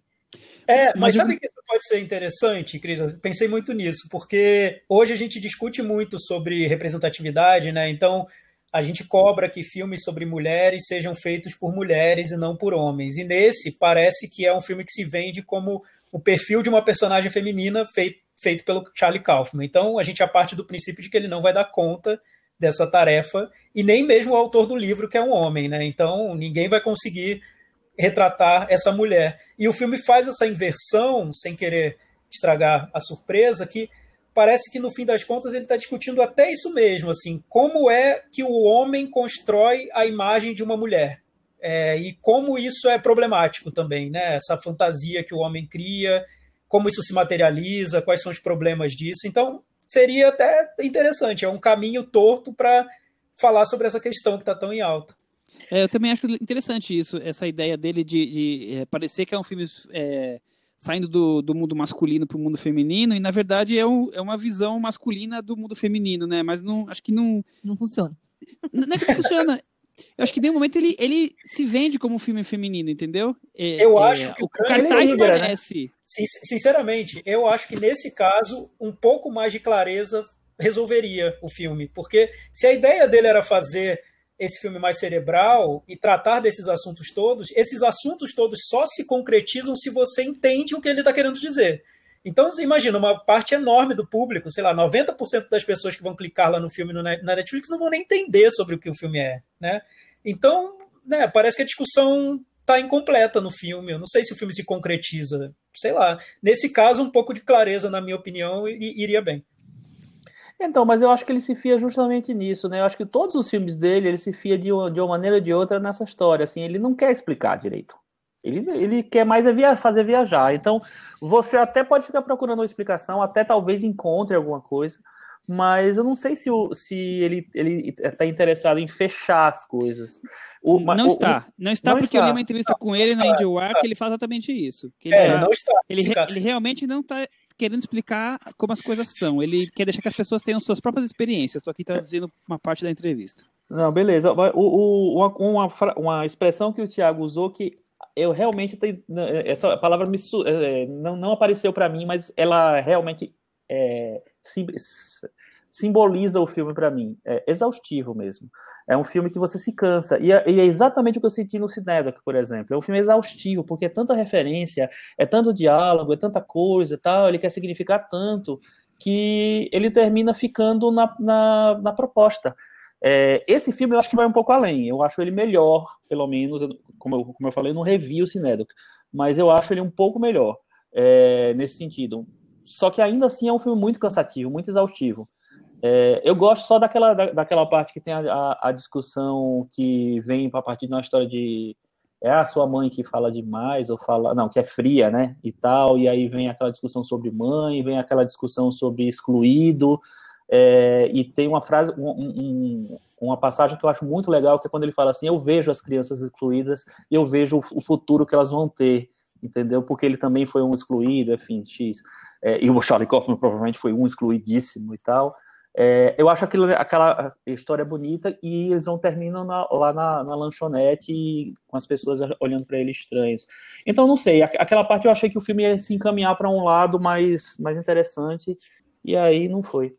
É, mas, sabe que isso pode ser interessante, Cris? Eu pensei muito nisso, porque hoje a gente discute muito sobre representatividade, né? Então, a gente cobra que filmes sobre mulheres sejam feitos por mulheres e não por homens. E nesse, parece que é um filme que se vende como o perfil de uma personagem feminina feito, feito pelo Charlie Kaufman. Então, a gente a parte do princípio de que ele não vai dar conta dessa tarefa, e nem mesmo o autor do livro, que é um homem. Né? Então, ninguém vai conseguir retratar essa mulher. E o filme faz essa inversão, sem querer estragar a surpresa, que parece que no fim das contas ele está discutindo até isso mesmo, assim, como é que o homem constrói a imagem de uma mulher é, e como isso é problemático também, né? Essa fantasia que o homem cria, como isso se materializa, quais são os problemas disso. Então seria até interessante, é um caminho torto para falar sobre essa questão que está tão em alta. É, eu também acho interessante isso, essa ideia dele de, de é, parecer que é um filme é, saindo do, do mundo masculino para o mundo feminino, e na verdade é, um, é uma visão masculina do mundo feminino, né? Mas não, acho que não. Não funciona. Não é que funciona. Eu acho que em momento ele, ele se vende como um filme feminino, entendeu? É, eu é, acho que o, o cartaz né? parece. Né? Sinceramente, eu acho que nesse caso, um pouco mais de clareza resolveria o filme. Porque se a ideia dele era fazer esse filme mais cerebral e tratar desses assuntos todos, esses assuntos todos só se concretizam se você entende o que ele está querendo dizer. Então, imagina, uma parte enorme do público, sei lá, 90% das pessoas que vão clicar lá no filme no, na Netflix não vão nem entender sobre o que o filme é, né? Então, né, parece que a discussão está incompleta no filme. Eu não sei se o filme se concretiza, sei lá. Nesse caso, um pouco de clareza, na minha opinião, iria bem. Então, mas eu acho que ele se fia justamente nisso, né? Eu acho que todos os filmes dele, ele se fia de uma, de uma maneira ou de outra nessa história, assim, ele não quer explicar direito. Ele, ele quer mais é via, fazer viajar. Então, você até pode ficar procurando uma explicação, até talvez encontre alguma coisa, mas eu não sei se, o, se ele está interessado em fechar as coisas. O, não, o, está, não está, não porque está. eu li uma entrevista não, com ele na IndieWire que ele faz exatamente isso. ele, é, tá, não está. Ele, ele realmente não está querendo explicar como as coisas são. Ele quer deixar que as pessoas tenham suas próprias experiências. Estou aqui traduzindo uma parte da entrevista. Não, beleza. O, o, uma, uma, uma expressão que o Tiago usou que eu realmente tenho, essa palavra me, é, não, não apareceu para mim, mas ela realmente é, simboliza o filme para mim. É exaustivo mesmo. É um filme que você se cansa. E é, e é, exatamente o que eu senti no Cinedoc, por exemplo. É um filme exaustivo, porque é tanta referência, é tanto diálogo, é tanta coisa tal, ele quer significar tanto, que ele termina ficando na, na, na proposta. É, esse filme eu acho que vai um pouco além. Eu acho ele melhor, pelo menos, como eu, como eu falei, não revi o Cinedoc, mas eu acho ele um pouco melhor é, nesse sentido. Só que ainda assim é um filme muito cansativo, muito exaustivo. É, eu gosto só daquela, da, daquela parte que tem a, a, a discussão que vem a partir de uma história de é a sua mãe que fala demais ou fala não que é fria, né e tal e aí vem aquela discussão sobre mãe, vem aquela discussão sobre excluído é, e tem uma frase, um, um, uma passagem que eu acho muito legal que é quando ele fala assim eu vejo as crianças excluídas e eu vejo o, o futuro que elas vão ter, entendeu? Porque ele também foi um excluído, enfim, x é, e o Charlie Kaufman provavelmente foi um excluidíssimo e tal. É, eu acho aquilo, aquela história bonita e eles vão terminam na, lá na, na, lanchonete com as pessoas olhando para ele estranhos. Então, não sei, aquela parte eu achei que o filme ia se encaminhar para um lado mais, mais interessante e aí não foi.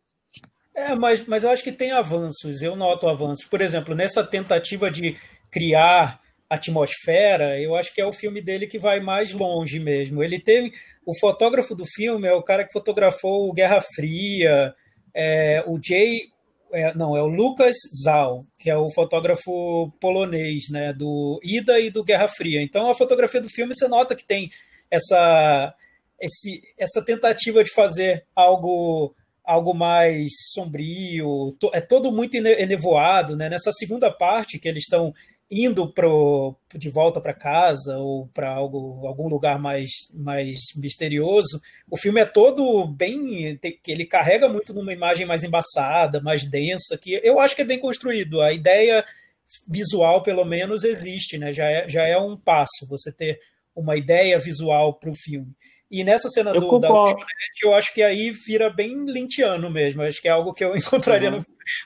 É, mas, mas eu acho que tem avanços, eu noto avanços. Por exemplo, nessa tentativa de criar atmosfera, eu acho que é o filme dele que vai mais longe mesmo. Ele teve. O fotógrafo do filme é o cara que fotografou Guerra Fria, é, o Jay, é, não, é o Lucas Zal, que é o fotógrafo polonês, né, do Ida e do Guerra Fria. Então a fotografia do filme você nota que tem essa esse, essa tentativa de fazer algo algo mais sombrio, é todo muito enevoado, né? Nessa segunda parte que eles estão indo pro, de volta para casa ou para algum lugar mais, mais misterioso, o filme é todo bem. ele carrega muito numa imagem mais embaçada, mais densa, que eu acho que é bem construído. A ideia visual, pelo menos, existe, né? já, é, já é um passo você ter uma ideia visual para o filme. E nessa cena eu do, da eu acho que aí vira bem lintiano mesmo. Acho que é algo que eu encontraria uhum.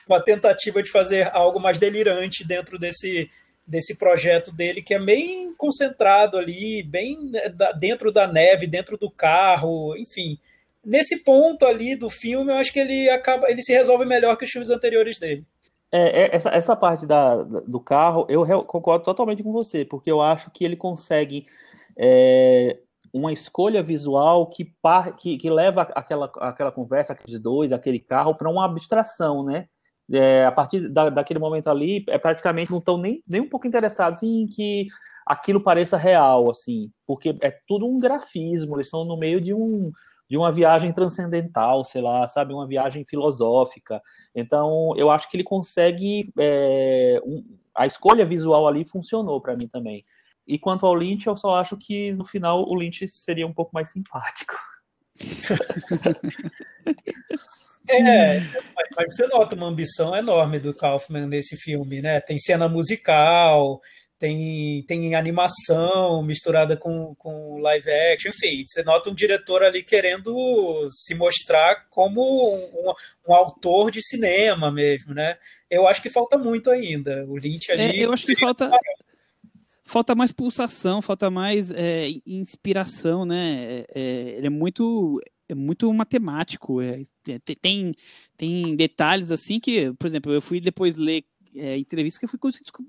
uma tentativa de fazer algo mais delirante dentro desse, desse projeto dele, que é bem concentrado ali, bem né, dentro da neve, dentro do carro, enfim. Nesse ponto ali do filme, eu acho que ele acaba, ele se resolve melhor que os filmes anteriores dele. É, é essa, essa parte da, do carro, eu concordo totalmente com você, porque eu acho que ele consegue é, uma escolha visual que, par, que, que leva aquela, aquela conversa, aqueles dois, aquele carro, para uma abstração, né? É, a partir da, daquele momento ali, é praticamente não estão nem, nem um pouco interessados em que aquilo pareça real, assim, porque é tudo um grafismo, eles estão no meio de um de uma viagem transcendental, sei lá, sabe, uma viagem filosófica. Então, eu acho que ele consegue é, um, a escolha visual ali funcionou para mim também. E quanto ao Lynch, eu só acho que no final o Lynch seria um pouco mais simpático. É, mas você nota uma ambição enorme do Kaufman nesse filme, né? Tem cena musical, tem, tem animação misturada com, com live action, enfim, você nota um diretor ali querendo se mostrar como um, um, autor de cinema mesmo, né? Eu acho que falta muito ainda. O Lynch ali. É, eu acho que falta. Falta mais pulsação, falta mais é, inspiração, né? É, é ele é muito, é muito matemático. É, tem, tem detalhes assim que, por exemplo, eu fui depois ler é, entrevistas que eu fui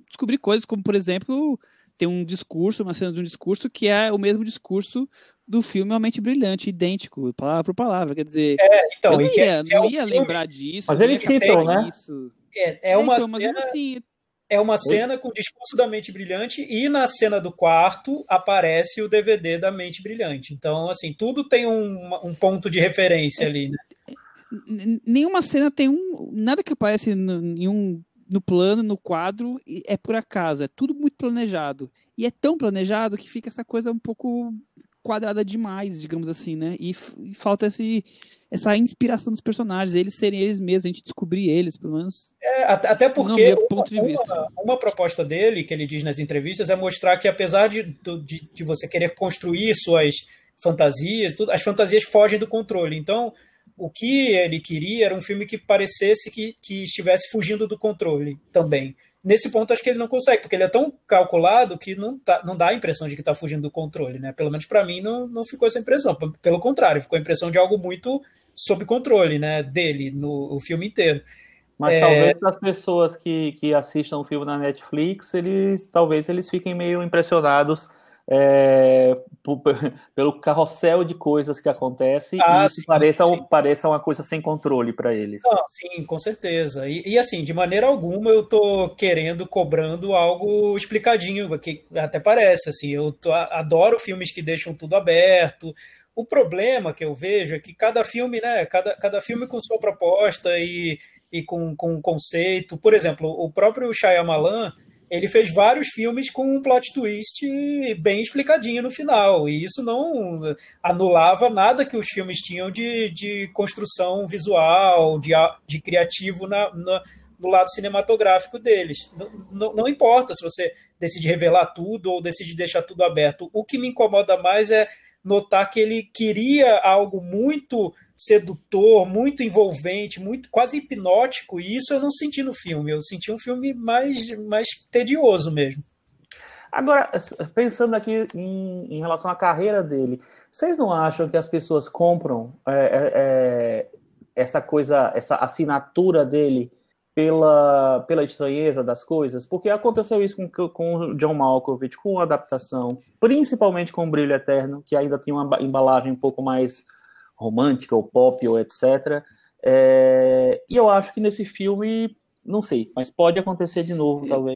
descobrir coisas, como, por exemplo, tem um discurso, uma cena de um discurso que é o mesmo discurso do filme Mente Brilhante, idêntico, palavra por palavra. Quer dizer, é, então, eu não ia, é, não ia lembrar disso. Mas eles citam, né? Isso. É, é uma então, cena... Assim, é uma cena com o discurso da Mente Brilhante e na cena do quarto aparece o DVD da Mente Brilhante. Então, assim, tudo tem um, um ponto de referência ali, né? Nenhuma cena tem um. Nada que aparece em um no plano, no quadro, é por acaso, é tudo muito planejado. E é tão planejado que fica essa coisa um pouco quadrada demais, digamos assim, né? E, e falta esse, essa inspiração dos personagens, eles serem eles mesmos, a gente descobrir eles, pelo menos. É, até porque uma, uma, uma, proposta dele, que ele diz nas entrevistas, é mostrar que apesar de, de, de você querer construir suas fantasias, tudo, as fantasias fogem do controle. Então, o que ele queria era um filme que parecesse que, que estivesse fugindo do controle também. Nesse ponto, acho que ele não consegue, porque ele é tão calculado que não, tá, não dá a impressão de que está fugindo do controle. Né? Pelo menos para mim, não, não ficou essa impressão. Pelo contrário, ficou a impressão de algo muito sob controle né, dele no o filme inteiro. Mas é... talvez as pessoas que, que assistam o filme na Netflix, eles talvez eles fiquem meio impressionados é, pelo carrossel de coisas que acontece ah, e isso sim, pareça, sim. pareça uma coisa sem controle para eles. Não, sim, com certeza. E, e, assim, de maneira alguma eu tô querendo, cobrando algo explicadinho, que até parece, assim, eu tô, adoro filmes que deixam tudo aberto. O problema que eu vejo é que cada filme, né, cada, cada filme com sua proposta e, e com, com um conceito. Por exemplo, o próprio Shyamalan, ele fez vários filmes com um plot twist bem explicadinho no final, e isso não anulava nada que os filmes tinham de, de construção visual, de, de criativo na, na, no lado cinematográfico deles. Não, não, não importa se você decide revelar tudo ou decide deixar tudo aberto. O que me incomoda mais é notar que ele queria algo muito sedutor, muito envolvente, muito quase hipnótico, e isso eu não senti no filme. Eu senti um filme mais, mais tedioso mesmo. Agora, pensando aqui em, em relação à carreira dele, vocês não acham que as pessoas compram é, é, é essa coisa, essa assinatura dele pela, pela estranheza das coisas, porque aconteceu isso com, com o John Malkovich, com a adaptação, principalmente com o Brilho Eterno, que ainda tinha uma embalagem um pouco mais romântica, ou pop, ou etc. É, e eu acho que nesse filme, não sei, mas pode acontecer de novo, talvez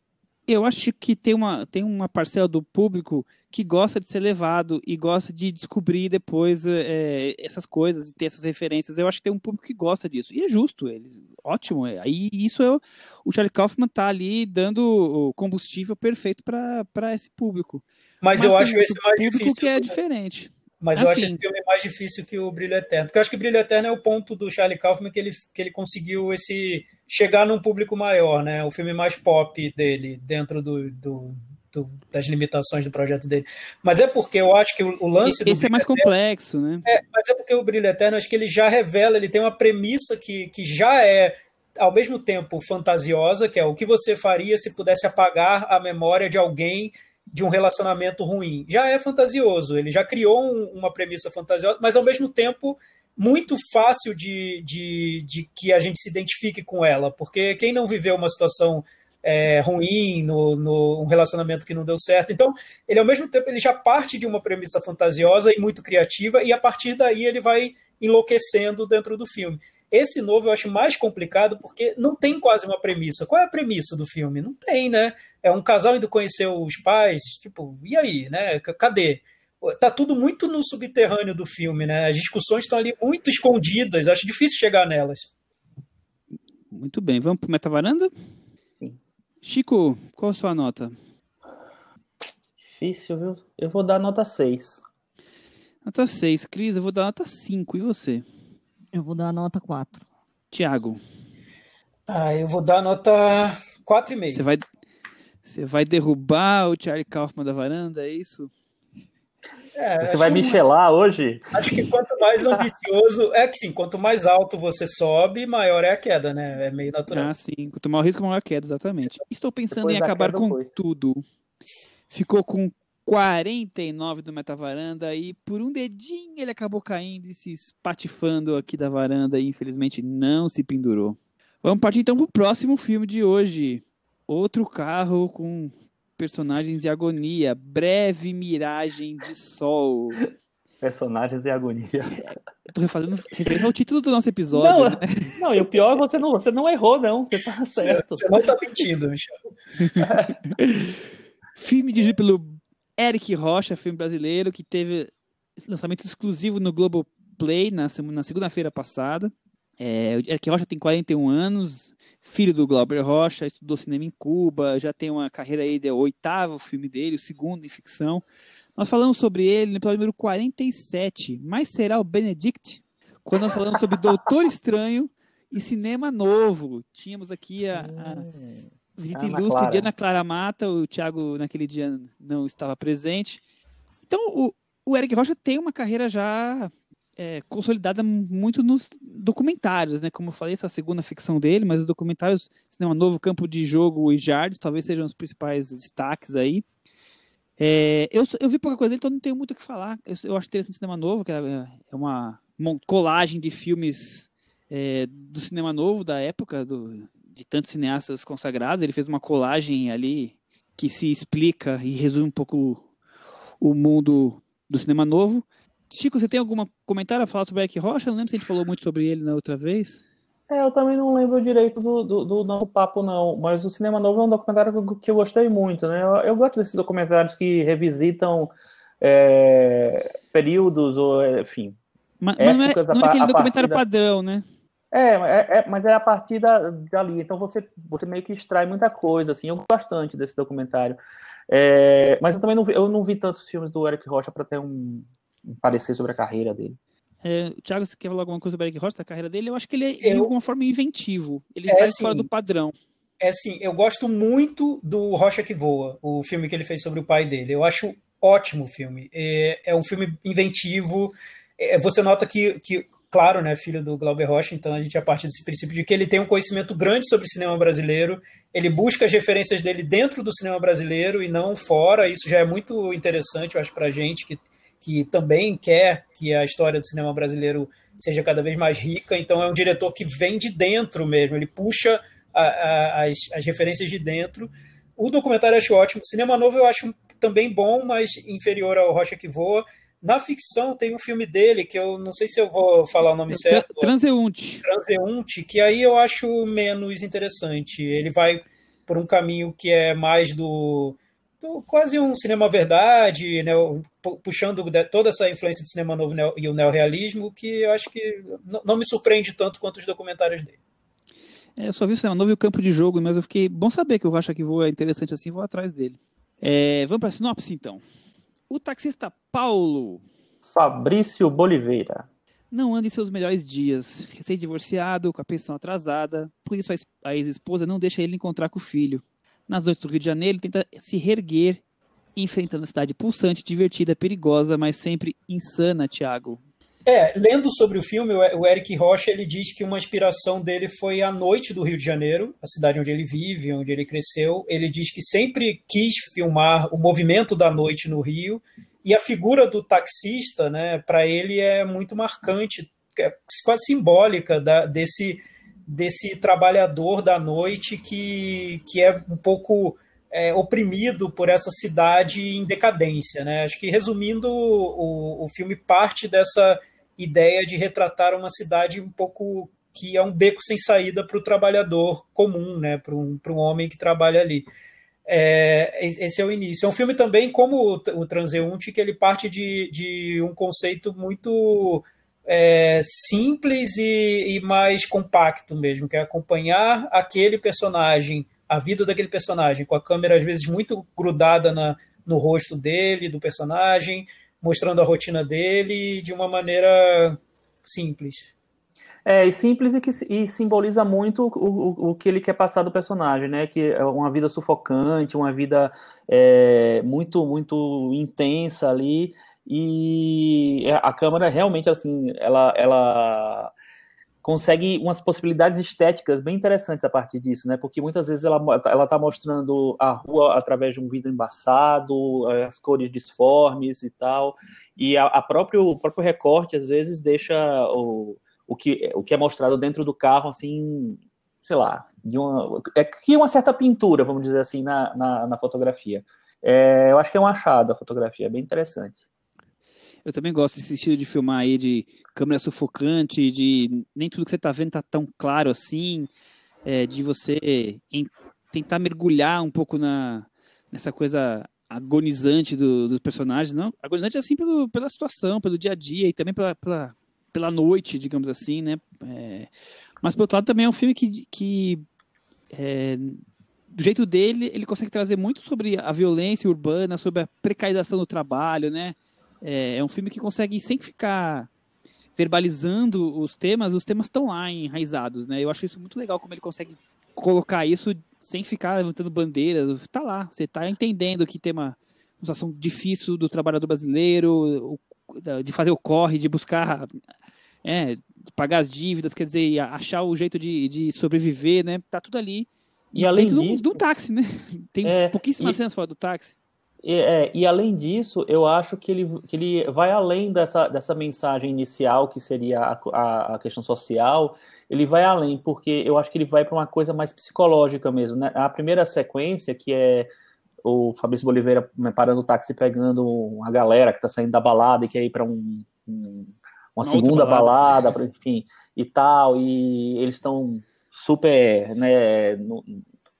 eu acho que tem uma, tem uma parcela do público que gosta de ser levado e gosta de descobrir depois é, essas coisas e ter essas referências. Eu acho que tem um público que gosta disso. E é justo, eles, ótimo. É, aí isso é o Charlie Kaufman tá ali dando o combustível perfeito para esse público. Mas, Mas eu acho esse mais difícil. que é diferente. Mas assim, eu acho esse filme mais difícil que o Brilho Eterno. Porque eu acho que o Brilho Eterno é o ponto do Charlie Kaufman que ele, que ele conseguiu esse chegar num público maior, né? O filme mais pop dele, dentro do, do, do das limitações do projeto dele. Mas é porque eu acho que o, o lance Esse é mais Eterno, complexo, né? É, mas é porque o Brilho Eterno, acho que ele já revela, ele tem uma premissa que, que já é ao mesmo tempo fantasiosa, que é o que você faria se pudesse apagar a memória de alguém de um relacionamento ruim. Já é fantasioso, ele já criou um, uma premissa fantasiosa, mas ao mesmo tempo muito fácil de, de, de, que a gente se identifique com ela, porque quem não viveu uma situação é, ruim, no, no, um relacionamento que não deu certo. Então, ele ao mesmo tempo ele já parte de uma premissa fantasiosa e muito criativa, e a partir daí ele vai enlouquecendo dentro do filme. Esse novo eu acho mais complicado porque não tem quase uma premissa. Qual é a premissa do filme? Não tem, né? É um casal indo conhecer os pais, tipo, e aí, né? Cadê? tá tudo muito no subterrâneo do filme, né? As discussões estão ali muito escondidas, acho difícil chegar nelas. Muito bem, vamos para o Metavaranda? Chico, qual a sua nota? Difícil, viu? Eu vou dar nota 6. Nota 6. Cris, eu vou dar nota 5. E você? Eu vou dar nota 4. Tiago? Ah, eu vou dar nota 4,5. Você vai, Você vai derrubar o Charlie Kaufman da varanda, é isso? É, você vai michelar hoje? Acho que quanto mais ambicioso. É que sim, quanto mais alto você sobe, maior é a queda, né? É meio natural. Ah, sim. Quanto maior o risco, maior a queda, exatamente. Estou pensando Depois em acabar com depois. tudo. Ficou com 49 do metavaranda e por um dedinho ele acabou caindo e se espatifando aqui da varanda e infelizmente não se pendurou. Vamos partir então para o próximo filme de hoje. Outro carro com personagens em agonia. Breve miragem de sol. Personagens em agonia. Estou fazendo referência ao título do nosso episódio. Não, né? não, e o pior é você não, você não errou, não. Você tá certo. Você, você não está mentindo, Michel. filme dirigido pelo Eric Rocha, filme brasileiro, que teve lançamento exclusivo no Globoplay na, na segunda-feira passada. É, o Eric Rocha tem 41 anos, filho do Glauber Rocha, estudou cinema em Cuba, já tem uma carreira aí, é o oitavo filme dele, o segundo em ficção. Nós falamos sobre ele no episódio número 47, mas será o Benedict? Quando nós falamos sobre Doutor Estranho e Cinema Novo. Tínhamos aqui a, a visita Ana ilustre Clara. de Ana Clara Mata, o Thiago naquele dia não estava presente. Então, o, o Eric Rocha tem uma carreira já é, consolidada muito nos documentários, né? Como eu falei, essa segunda ficção dele, mas os documentários, Cinema Novo, Campo de Jogo e Jardim, talvez sejam os principais destaques aí. É, eu, eu vi pouca coisa dele, então não tenho muito o que falar. Eu, eu acho interessante o Cinema Novo, que é, é uma, colagem de filmes é, do cinema novo da época, do, de tantos cineastas consagrados. Ele fez uma colagem ali que se explica e resume um pouco o mundo do cinema novo. Chico, você tem algum comentário a falar sobre Eric Rocha? Eu não lembro se a gente falou muito sobre ele na outra vez. É, eu também não lembro direito do, do, do nosso papo, não. Mas o Cinema Novo é um documentário que, eu gostei muito, né? Eu, eu, gosto desses documentários que revisitam é, períodos, ou, enfim. Mas, mas não é, não é aquele documentário da... padrão, né? É, é, é, mas é a partir da, dali. Então você, você meio que extrai muita coisa, assim. Eu gosto bastante desse documentário. É, mas eu também não vi, eu não vi tantos filmes do Eric Rocha para ter um parecer sobre a carreira dele. É, Thiago, você quer falar alguma coisa sobre o Eric Rocha, da carreira dele? Eu acho que ele é eu, de alguma forma inventivo. Ele é sai assim, fora do padrão. É assim, eu gosto muito do Rocha que Voa, o filme que ele fez sobre o pai dele. Eu acho ótimo o filme. É, é um filme inventivo. É, você nota que, que, claro, né, filho do Glauber Rocha, então a gente é a partir desse princípio de que ele tem um conhecimento grande sobre cinema brasileiro. Ele busca as referências dele dentro do cinema brasileiro e não fora. Isso já é muito interessante, eu acho, para a gente que que também quer que a história do cinema brasileiro seja cada vez mais rica. Então, é um diretor que vem de dentro mesmo, ele puxa a, a, as, as referências de dentro. O documentário eu acho ótimo. Cinema novo eu acho também bom, mas inferior ao Rocha que Voa. Na ficção tem um filme dele que eu não sei se eu vou falar o nome certo. Transeunte. Transeunte, que aí eu acho menos interessante. Ele vai por um caminho que é mais do quase um cinema verdade, né, puxando toda essa influência do cinema novo e o neorrealismo, que eu acho que não me surpreende tanto quanto os documentários dele. É, eu só vi o cinema novo e o campo de jogo, mas eu fiquei bom saber que o Rocha que voa é interessante assim, vou atrás dele. É, vamos para a sinopse então. O taxista Paulo Fabrício Boliveira não anda em seus melhores dias, recém-divorciado, com a pensão atrasada, por isso a ex-esposa não deixa ele encontrar com o filho. Nas noites do Rio de Janeiro, ele tenta se reerguer, enfrentando a cidade pulsante, divertida, perigosa, mas sempre insana, Thiago. É, lendo sobre o filme, o Eric Rocha ele diz que uma inspiração dele foi a noite do Rio de Janeiro, a cidade onde ele vive, onde ele cresceu. Ele diz que sempre quis filmar o movimento da noite no Rio e a figura do taxista, né, para ele é muito marcante, é quase simbólica da, desse desse trabalhador da noite que, que é um pouco é, oprimido por essa cidade em decadência. Né? Acho que, resumindo, o, o filme parte dessa ideia de retratar uma cidade um pouco que é um beco sem saída para o trabalhador comum, né? para um, um homem que trabalha ali. É, esse é o início. É um filme também, como o, o Transeunte, que ele parte de, de um conceito muito é, simples e, e, mais compacto mesmo, que é acompanhar aquele personagem, a vida daquele personagem, com a câmera às vezes muito grudada na, no rosto dele, do personagem, mostrando a rotina dele de uma maneira simples. É, e simples e que e simboliza muito o, o, o, que ele quer passar do personagem, né? Que é uma vida sufocante, uma vida é, muito, muito intensa ali. E a câmera realmente, assim, ela, ela consegue umas possibilidades estéticas bem interessantes a partir disso, né? Porque muitas vezes ela ela está mostrando a rua através de um vidro embaçado, as cores disformes e tal, e a, a próprio o próprio recorte às vezes deixa o, o que o que é mostrado dentro do carro assim, sei lá, de uma é que uma certa pintura, vamos dizer assim, na, na, na fotografia. É, eu acho que é um achado a fotografia, é bem interessante. Eu também gosto desse estilo de filmar aí, de câmera sufocante, de nem tudo que você está vendo tá tão claro assim, é, de você em, tentar mergulhar um pouco na, nessa coisa agonizante do, dos personagens, não? Agonizante assim pelo, pela situação, pelo dia a dia e também pela, pela, pela noite, digamos assim, né? É, mas, por outro lado, também é um filme que, que é, do jeito dele, ele consegue trazer muito sobre a violência urbana, sobre a precarização do trabalho, né? É, é um filme que consegue, sem ficar verbalizando os temas, os temas estão lá enraizados, né? Eu acho isso muito legal como ele consegue colocar isso sem ficar levantando bandeiras. Tá lá, você tá entendendo que tem uma, situação difícil do trabalhador brasileiro, de fazer o corre, de buscar é, de pagar as dívidas, quer dizer, achar o jeito de, de sobreviver, né? Tá tudo ali. E, e além disso, do, do táxi, né? Tem é, pouquíssimas e... cenas fora do táxi. E, é, e além disso, eu acho que ele, que ele vai além dessa, dessa mensagem inicial, que seria a, a, a questão social, ele vai além, porque eu acho que ele vai para uma coisa mais psicológica mesmo. Né? A primeira sequência, que é o Fabrício Boliveira parando o táxi pegando uma galera que está saindo da balada e quer ir para um, um, uma, uma segunda balada, balada, enfim, e tal, e eles estão super né, no,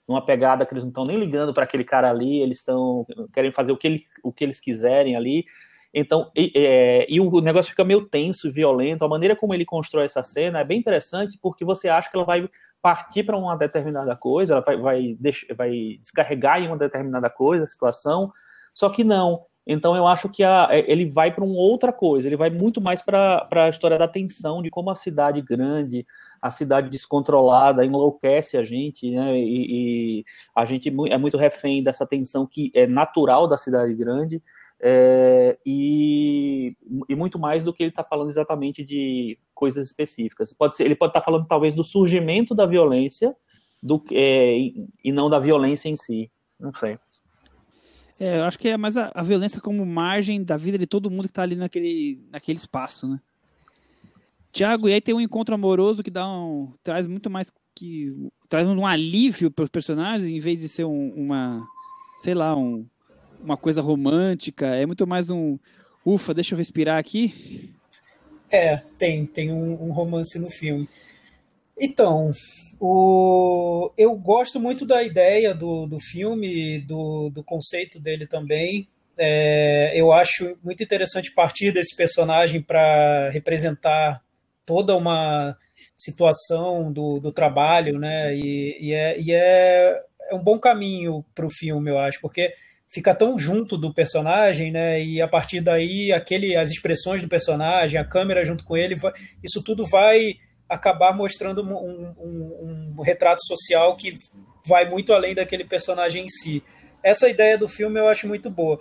numa pegada que eles não estão nem ligando para aquele cara ali, eles estão querem fazer o que, eles, o que eles quiserem ali. Então, e, é, e, o negócio fica meio tenso violento. A maneira como ele constrói essa cena é bem interessante porque você acha que ela vai partir para uma determinada coisa, ela vai, vai, vai, descarregar em uma determinada coisa, situação, só que não. Então, eu acho que a, é, ele vai para uma outra coisa, ele vai muito mais para a história da tensão, de como a cidade grande, a cidade descontrolada enlouquece a gente, né? E, e, a gente é muito refém dessa tensão que é natural da cidade grande. É, e, e, muito mais do que ele está falando exatamente de coisas específicas. Pode ser, ele pode estar tá falando talvez do surgimento da violência do, é, e não da violência em si. Não sei. É, eu acho que é mais a, a, violência como margem da vida de todo mundo que está ali naquele, naquele espaço, né? Tiago, e aí tem um encontro amoroso que dá um, traz muito mais que traz um alívio para os personagens em vez de ser um, uma, sei lá, um, uma coisa romântica. É muito mais um, ufa, deixa eu respirar aqui. É, tem tem um, um romance no filme. Então, o, eu gosto muito da ideia do, do filme, do, do conceito dele também. É, eu acho muito interessante partir desse personagem para representar toda uma situação do, do trabalho, né? E, e, é, e é, é um bom caminho para o filme, eu acho, porque fica tão junto do personagem, né? E a partir daí, aquele, as expressões do personagem, a câmera junto com ele, isso tudo vai acabar mostrando um, um, um, retrato social que vai muito além daquele personagem em si. Essa ideia do filme eu acho muito boa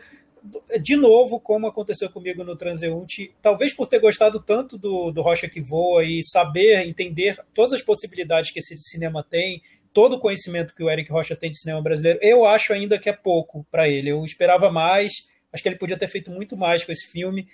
de novo, como aconteceu comigo no Transeunte, talvez por ter gostado tanto do, do Rocha que Voa e saber, entender todas as possibilidades que esse cinema tem, todo o conhecimento que o Eric Rocha tem de cinema brasileiro, eu acho ainda que é pouco para ele. Eu esperava mais, acho que ele podia ter feito muito mais com esse filme.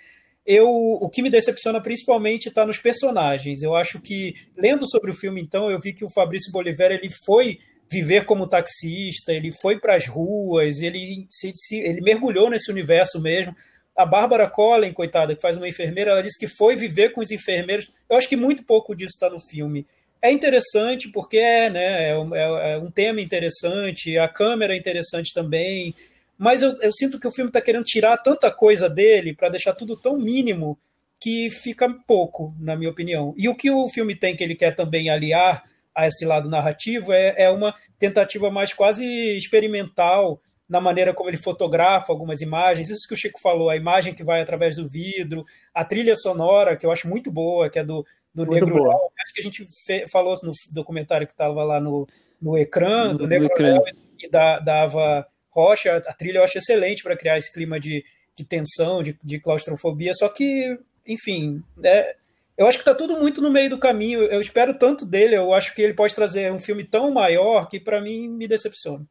Eu, o que me decepciona principalmente está nos personagens. Eu acho que, lendo sobre o filme, então, eu vi que o Fabrício Bolivar ele foi viver como taxista, ele foi para as ruas, ele, se, se, ele mergulhou nesse universo mesmo. A Bárbara Collen, coitada, que faz uma enfermeira, ela disse que foi viver com os enfermeiros. Eu acho que muito pouco disso está no filme. É interessante porque é, né, é, é, é, um tema interessante, a câmera é interessante também, mas eu, eu sinto que o filme está querendo tirar tanta coisa dele para deixar tudo tão mínimo que fica pouco, na minha opinião. E o que o filme tem que ele quer também aliar a esse lado narrativo é, é uma tentativa mais quase experimental na maneira como ele fotografa algumas imagens. Isso que o Chico falou, a imagem que vai através do vidro, a trilha sonora, que eu acho muito boa, que é do, do Negro Léo. Acho que a gente falou no documentário que estava lá no, no ecrã, do Negro Léo e da, da Ava Rocha. A trilha eu acho excelente para criar esse clima de, de tensão, de, de claustrofobia, só que, enfim, é, eu acho que está tudo muito no meio do caminho. Eu espero tanto dele, eu acho que ele pode trazer um filme tão maior que para mim me decepciona.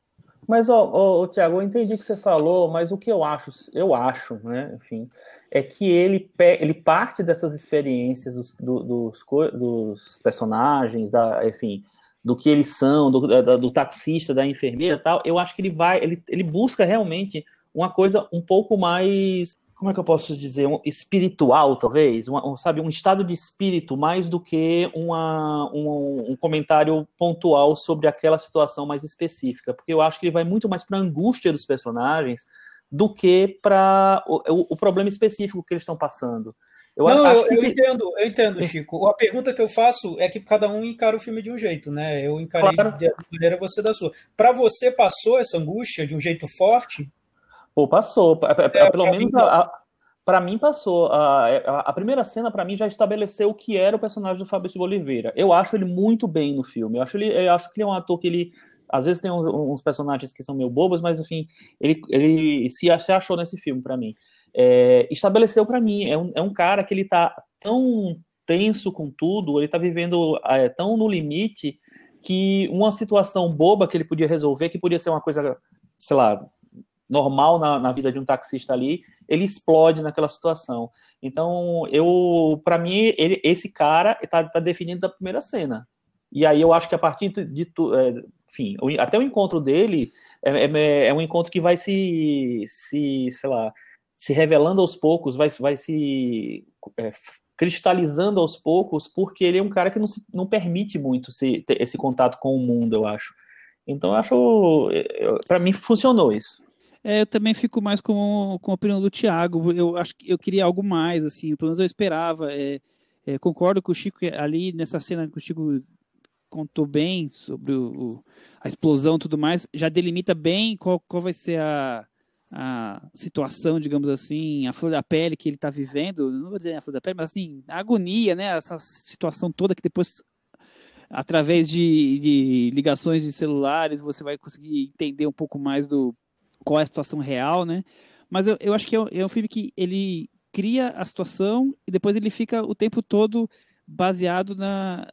Mas, ó, Tiago, eu entendi o que você falou, mas o que eu acho, eu acho, né, enfim, é que ele, ele parte dessas experiências dos, dos, dos personagens, da, enfim, do que eles são, do, do, do taxista, da enfermeira tal, eu acho que ele vai, ele, ele busca realmente uma coisa um pouco mais como é que eu posso dizer, um espiritual, talvez, um, sabe, um estado de espírito mais do que uma, um, um, comentário pontual sobre aquela situação mais específica, porque eu acho que ele vai muito mais para a angústia dos personagens do que para o, o, problema específico que eles estão passando. Eu Não, eu, eu entendo, eu entendo, Chico. A pergunta que eu faço é que cada um encara o filme de um jeito, né? Eu encarei claro. de maneira você da sua. Para você passou essa angústia de um jeito forte? Pô, passou. É, Pelo menos mim, para mim passou. A, a primeira cena para mim já estabeleceu o que era o personagem do Fabrício Oliveira. Eu acho ele muito bem no filme. Eu acho, ele, eu acho que ele é um ator que ele às vezes tem uns, uns personagens que são meio bobos, mas enfim, ele, ele se, se achou nesse filme para mim. É, estabeleceu para mim. É um, é um cara que ele tá tão tenso com tudo, ele tá vivendo é, tão no limite que uma situação boba que ele podia resolver, que podia ser uma coisa, sei lá, normal na, na vida de um taxista ali, ele explode naquela situação. Então, eu, para mim, ele, esse cara está tá definido da primeira cena. E aí eu acho que a partir de tudo, é, enfim, até o encontro dele é, é, é, um encontro que vai se, se, sei lá, se revelando aos poucos, vai, vai se é, cristalizando aos poucos, porque ele é um cara que não, se, não permite muito se, esse contato com o mundo, eu acho. Então, eu acho, para mim, funcionou isso. É, eu também fico mais com, com a opinião do Thiago. Eu acho que eu queria algo mais, assim, pelo menos eu esperava. É, é, concordo com o Chico ali nessa cena que o Chico contou bem sobre o, a explosão e tudo mais, já delimita bem qual, qual vai ser a, a situação, digamos assim, a flor da pele que ele está vivendo. Não vou dizer a flor da pele, mas assim, a agonia, né? Essa situação toda que depois através de, de, ligações de celulares, você vai conseguir entender um pouco mais do qual é a situação real, né? Mas eu, eu acho que é, é um filme que ele cria a situação e depois ele fica o tempo todo baseado na,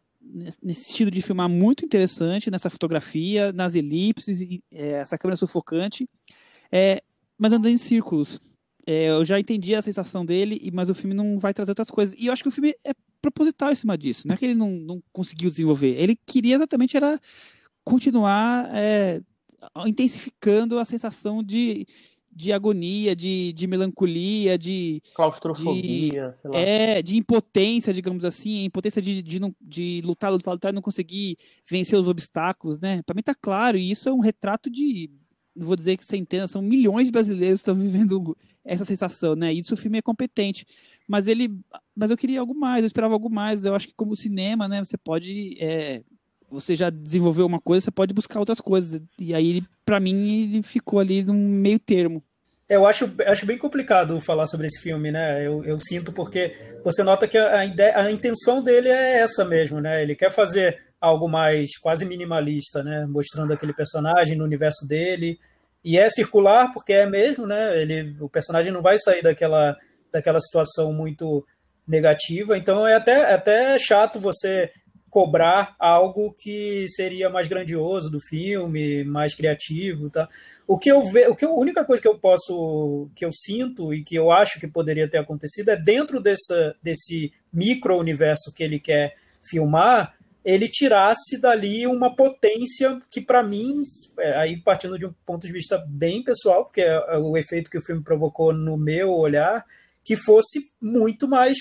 nesse estilo de filmar muito interessante, nessa fotografia, nas elipses, é, essa câmera sufocante, é, mas andando em círculos. É, eu já entendi a sensação dele, mas o filme não vai trazer outras coisas. E eu acho que o filme é proposital em cima disso. Não é que ele não, não conseguiu desenvolver. Ele queria exatamente era continuar é, intensificando a sensação de, de agonia, de, de melancolia, de. Claustrofobia, de, sei lá. É, de impotência, digamos assim, impotência de, de, não, de lutar, lutar, lutar e não conseguir vencer os obstáculos, né? Para mim tá claro, e isso é um retrato de. Não vou dizer que centenas, são milhões de brasileiros que estão vivendo essa sensação, né? E isso o filme é competente. Mas ele. Mas eu queria algo mais, eu esperava algo mais. Eu acho que como cinema, né, você pode. É, você já desenvolveu uma coisa, você pode buscar outras coisas. E aí, para mim, ele ficou ali num meio termo. Eu acho, acho bem complicado falar sobre esse filme, né? Eu, eu sinto porque você nota que a, ideia, a intenção dele é essa mesmo, né? Ele quer fazer algo mais quase minimalista, né? Mostrando aquele personagem no universo dele. E é circular porque é mesmo, né? Ele, o personagem não vai sair daquela, daquela situação muito negativa. Então é até, é até chato você cobrar algo que seria mais grandioso do filme, mais criativo, tá? O que eu vejo, o que a única coisa que eu posso, que eu sinto e que eu acho que poderia ter acontecido é dentro dessa, desse micro universo que ele quer filmar, ele tirasse dali uma potência que para mim, é, aí partindo de um ponto de vista bem pessoal, porque é o efeito que o filme provocou no meu olhar, que fosse muito mais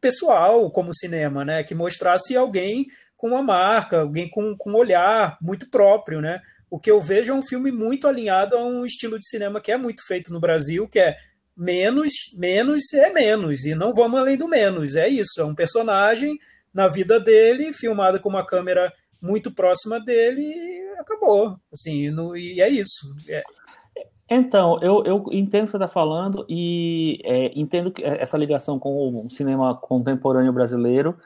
pessoal como cinema, né? Que mostrasse alguém com uma marca, alguém com, com um olhar muito próprio, né? O que eu vejo é um filme muito alinhado a um estilo de cinema que é muito feito no Brasil, que é menos, menos é menos, e não vamos além do menos, é isso, é um personagem na vida dele, filmado com uma câmera muito próxima dele, e acabou, assim, no, e é isso. É, então, eu, eu entendo o que você está falando e é, entendo essa ligação com o cinema contemporâneo brasileiro,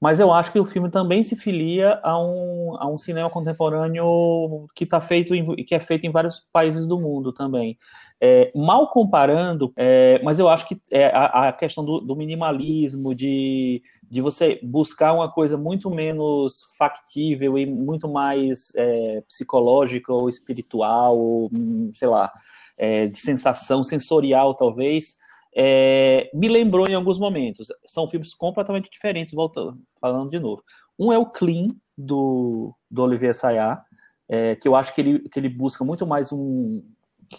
mas eu acho que o filme também se filia a um, a um cinema contemporâneo que tá feito em, que é feito em vários países do mundo também. É, mal comparando, é, mas eu acho que é, a, a, questão do, do, minimalismo, de, de você buscar uma coisa muito menos factível e muito mais é, psicológica ou espiritual, ou, sei lá, é, de sensação sensorial, talvez, é, me lembrou em alguns momentos. São filmes completamente diferentes, voltando, falando de novo. Um é o Clean, do, do Olivier Sayat, é, que eu acho que ele, que ele busca muito mais um.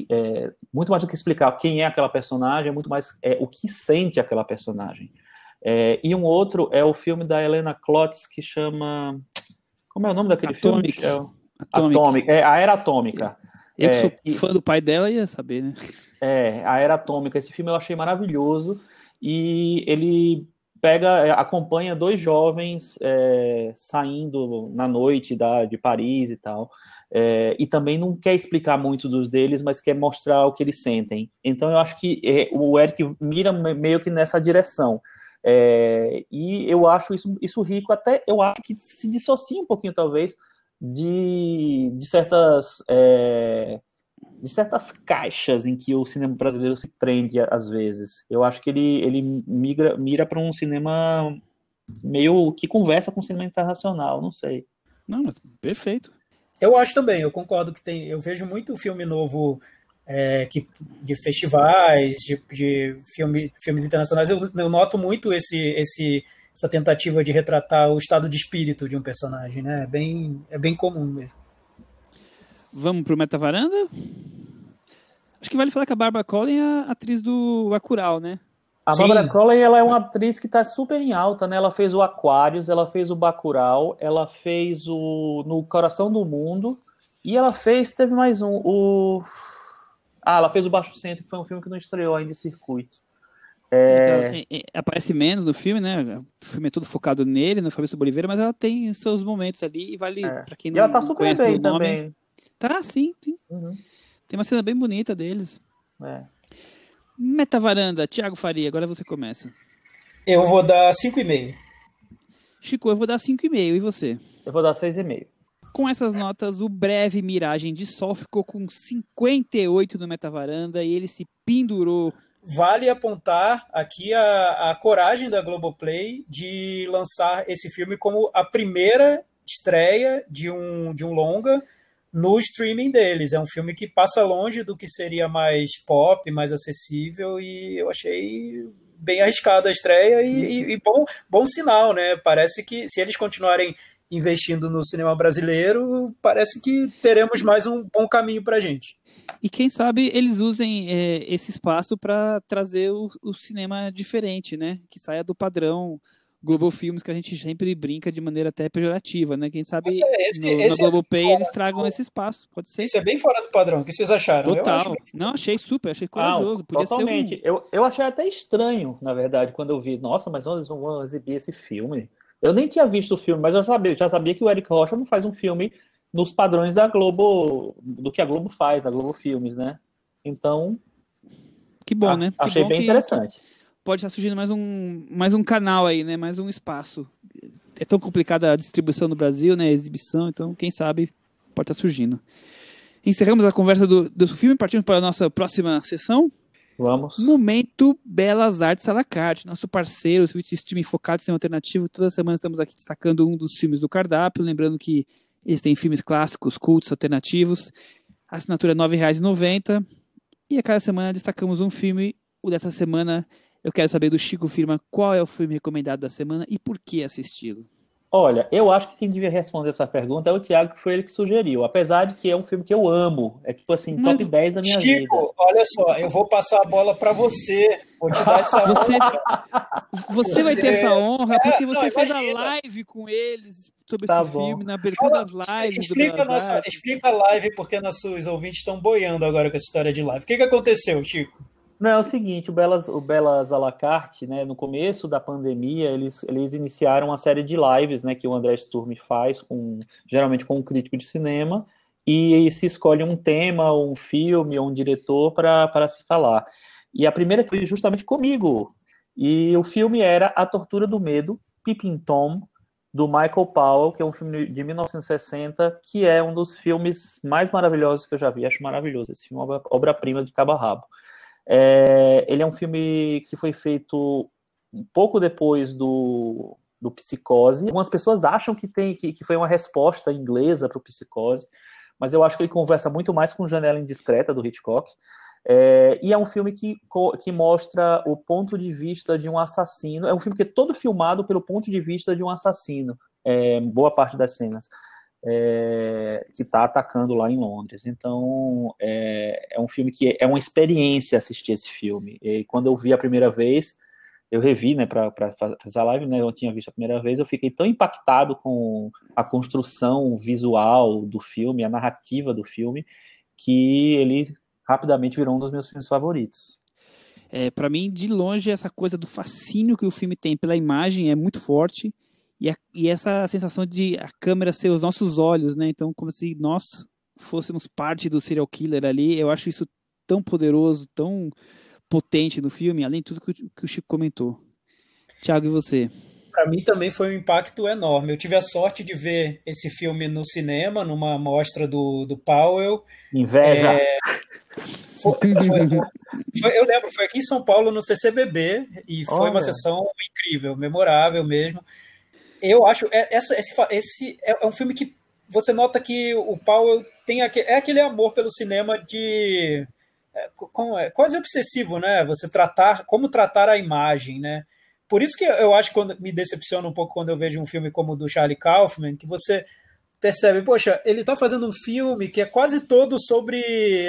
É, muito mais do que explicar quem é aquela personagem, é muito mais é, o que sente aquela personagem. É, e um outro é o filme da Helena Klotz que chama. Como é o nome daquele Atomic. filme? É, Atomic. Atomic. É, a Era Atômica. Eu é, sou e, fã do pai dela, ia saber, né? É, a Era Atômica. Esse filme eu achei maravilhoso e ele pega, é, acompanha dois jovens é, saindo na noite da, de Paris e tal. É, e também não quer explicar muito dos deles, mas quer mostrar o que eles sentem. Então eu acho que é, o Eric mira meio que nessa direção. É, e eu acho isso, isso rico, até eu acho que se dissocia um pouquinho, talvez, de, de certas é, de certas caixas em que o cinema brasileiro se prende às vezes. Eu acho que ele, ele migra, mira para um cinema meio que conversa com o cinema internacional, não sei. Não, mas perfeito. Eu acho também, eu concordo que tem. Eu vejo muito filme novo é, que, de festivais, de, de filme, filmes internacionais. Eu, eu noto muito esse, esse essa tentativa de retratar o estado de espírito de um personagem, né? É bem, é bem comum mesmo. Vamos pro Metavaranda? Acho que vale falar que a Barbara Collin é a atriz do Acural, né? A Sim. Barbara Collin ela é uma atriz que está super em alta, né? Ela fez o Aquários, ela fez o Bacurau, ela fez o No Coração do Mundo e ela fez, teve mais um, o... Ah, ela fez o Baixo Centro, que foi um filme que não estreou ainda em circuito. É... Então, aparece menos no filme, né? O filme é todo focado nele, no Fabrício Boliveira, mas ela tem seus momentos ali e vale é. para quem não, e ela tá super conhece bem nome. Também. Tá, sim, sim. Uhum. Tem uma cena bem bonita deles. É. Metavaranda, Thiago Faria, agora você começa. Eu vou dar 5,5. Chico, eu vou dar 5,5. E você? Eu vou dar 6,5. Com essas notas, o breve Miragem de Sol ficou com 58 no Metavaranda e ele se pendurou vale apontar aqui a, a coragem da Globoplay de lançar esse filme como a primeira estreia de um, de um longa no streaming deles. É um filme que passa longe do que seria mais pop, mais acessível, e eu achei bem arriscada a estreia e, e, e, bom, bom sinal, né? Parece que se eles continuarem investindo no cinema brasileiro, parece que teremos mais um bom caminho para a gente. E quem sabe eles usem é, esse espaço para trazer o, o, cinema diferente, né? Que saia do padrão Global Filmes que a gente sempre brinca de maneira até pejorativa, né? Quem sabe é, esse, no, esse no Global é Pay eles tragam esse espaço, pode ser. Isso é bem fora do padrão. O que vocês acharam? Total. Não, achei super, achei corajoso. Ah, totalmente. Um... Eu, eu achei até estranho, na verdade, quando eu vi. Nossa, mas eles vão exibir esse filme. Eu nem tinha visto o filme, mas eu sabia, já sabia que o Eric Rocha não faz um filme nos padrões da Globo, do que a Globo faz, da Globo Filmes, né? Então. Que bom, a, né? Que achei bom bem que, interessante. Que pode estar surgindo mais um, mais um canal aí, né? Mais um espaço. É tão complicada a distribuição no Brasil, né? A exibição, então quem sabe pode estar surgindo. Encerramos a conversa do, do filme, partimos para a nossa próxima sessão. Vamos. Momento Belas Artes à la carte, nosso parceiro, o streaming focado em cinema alternativo. Toda semana estamos aqui destacando um dos filmes do cardápio. Lembrando que eles têm filmes clássicos, cultos, alternativos. A assinatura é R$ 9,90. E a cada semana destacamos um filme. O dessa semana eu quero saber do Chico Firma qual é o filme recomendado da semana e por que assisti-lo. Olha, eu acho que quem devia responder essa pergunta é o Thiago, que foi ele que sugeriu. Apesar de que é um filme que eu amo. É tipo assim, Mas, top 10 da minha Chico, vida. Chico, olha só, eu vou passar a bola para você. Vou te dar essa você, você vai ter essa honra porque você não, fez a live com eles sobre tá esse bom. filme, na abertura Fala, das lives. Explica, nossa, explica a live porque nossos ouvintes estão boiando agora com essa história de live. O que, que aconteceu, Chico? Não, é o seguinte, o Belas, o Belas à la carte, né, no começo da pandemia, eles, eles iniciaram uma série de lives, né, que o André Sturm faz, com, geralmente com um crítico de cinema, e se escolhe um tema, um filme, ou um diretor para se falar. E a primeira foi justamente comigo, e o filme era A Tortura do Medo, Pippin Tom, do Michael Powell, que é um filme de 1960, que é um dos filmes mais maravilhosos que eu já vi. Acho maravilhoso esse filme, é obra-prima de cabo a rabo. É, ele é um filme que foi feito um pouco depois do, do Psicose. Algumas pessoas acham que, tem, que, que foi uma resposta inglesa para o Psicose, mas eu acho que ele conversa muito mais com Janela Indiscreta, do Hitchcock. É, e é um filme que, que mostra o ponto de vista de um assassino. É um filme que é todo filmado pelo ponto de vista de um assassino, é, boa parte das cenas, é, que está atacando lá em Londres. Então, é, é, um filme que é uma experiência assistir esse filme. E quando eu vi a primeira vez, eu revi, né, para fazer a live, né, eu tinha visto a primeira vez, eu fiquei tão impactado com a construção visual do filme, a narrativa do filme, que ele rapidamente virou um dos meus filmes favoritos. É, para mim, de longe, essa coisa do fascínio que o filme tem pela imagem é muito forte. E, a, e essa sensação de a câmera ser os nossos olhos, né? Então, como se nós fôssemos parte do serial killer ali. Eu acho isso tão poderoso, tão potente no filme, além de tudo que, que o Chico comentou. Tiago, e você? Para mim também foi um impacto enorme. Eu tive a sorte de ver esse filme no cinema, numa mostra do, do Powell. Inveja! É, foi, foi, foi, eu lembro, foi aqui em São Paulo, no CCBB, e foi Olha. uma sessão incrível, memorável mesmo. Eu acho, é, essa, esse, esse é, é um filme que você nota que o Powell tem aquele, é aquele amor pelo cinema de é, é, quase obsessivo, né? Você tratar, como tratar a imagem, né? Por isso que eu acho que me decepciona um pouco quando eu vejo um filme como o do Charlie Kaufman, que você percebe, poxa, ele está fazendo um filme que é quase todo sobre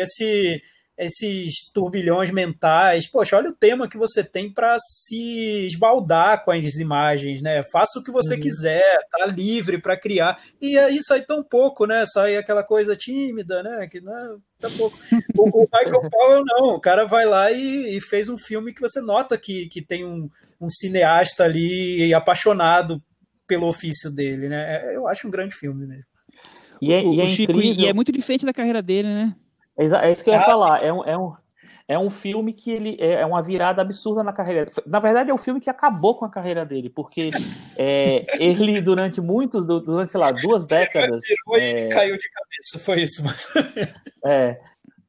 esse esses turbilhões mentais. Poxa, olha o tema que você tem para se esbaldar com as imagens, né? Faça o que você uhum. quiser, tá livre para criar. E aí sai tão pouco, né? Sai aquela coisa tímida, né? Que não é tão pouco. O, o Michael Powell não, o cara vai lá e, e, fez um filme que você nota que, que tem um, um cineasta ali apaixonado pelo ofício dele, né? É, eu acho um grande filme mesmo. E é, e é, Chico, e é muito diferente da carreira dele, né? É, é isso que eu ia ah, falar. É um, é, um, é um filme que ele é, é uma virada absurda na carreira. Na verdade, é um filme que acabou com a carreira dele, porque é, ele, durante muitos, durante, sei lá, duas décadas. É, caiu de cabeça, foi isso. é,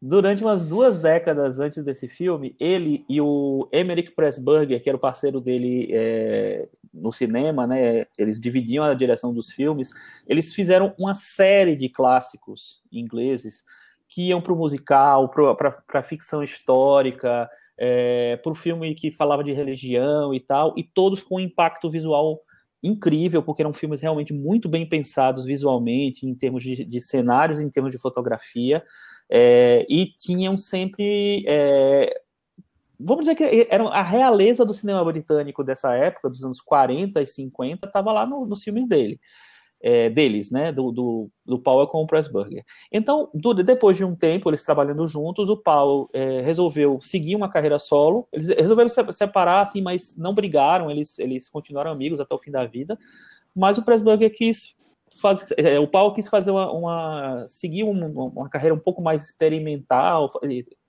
durante umas duas décadas antes desse filme, ele e o Emmerich Pressburger, que era o parceiro dele é, no cinema, né, eles dividiam a direção dos filmes, eles fizeram uma série de clássicos ingleses que iam para o musical, para a ficção histórica, é, para o filme que falava de religião e tal, e todos com um impacto visual incrível, porque eram filmes realmente muito bem pensados visualmente, em termos de, de cenários, em termos de fotografia, é, e tinham sempre. É, vamos dizer que eram a realeza do cinema britânico dessa época, dos anos 40 e 50, estava lá no, nos filmes dele é, deles, né, do, do, do Powell com o Pressburger. Então, do, depois de um tempo, eles trabalhando juntos, o Powell é, resolveu seguir uma carreira solo, eles resolveram se separar, assim, mas não brigaram, eles, eles continuaram amigos até o fim da vida, mas o Pressburger quis fazer, é, o Powell quis fazer uma, uma seguir uma, uma carreira um pouco mais experimental,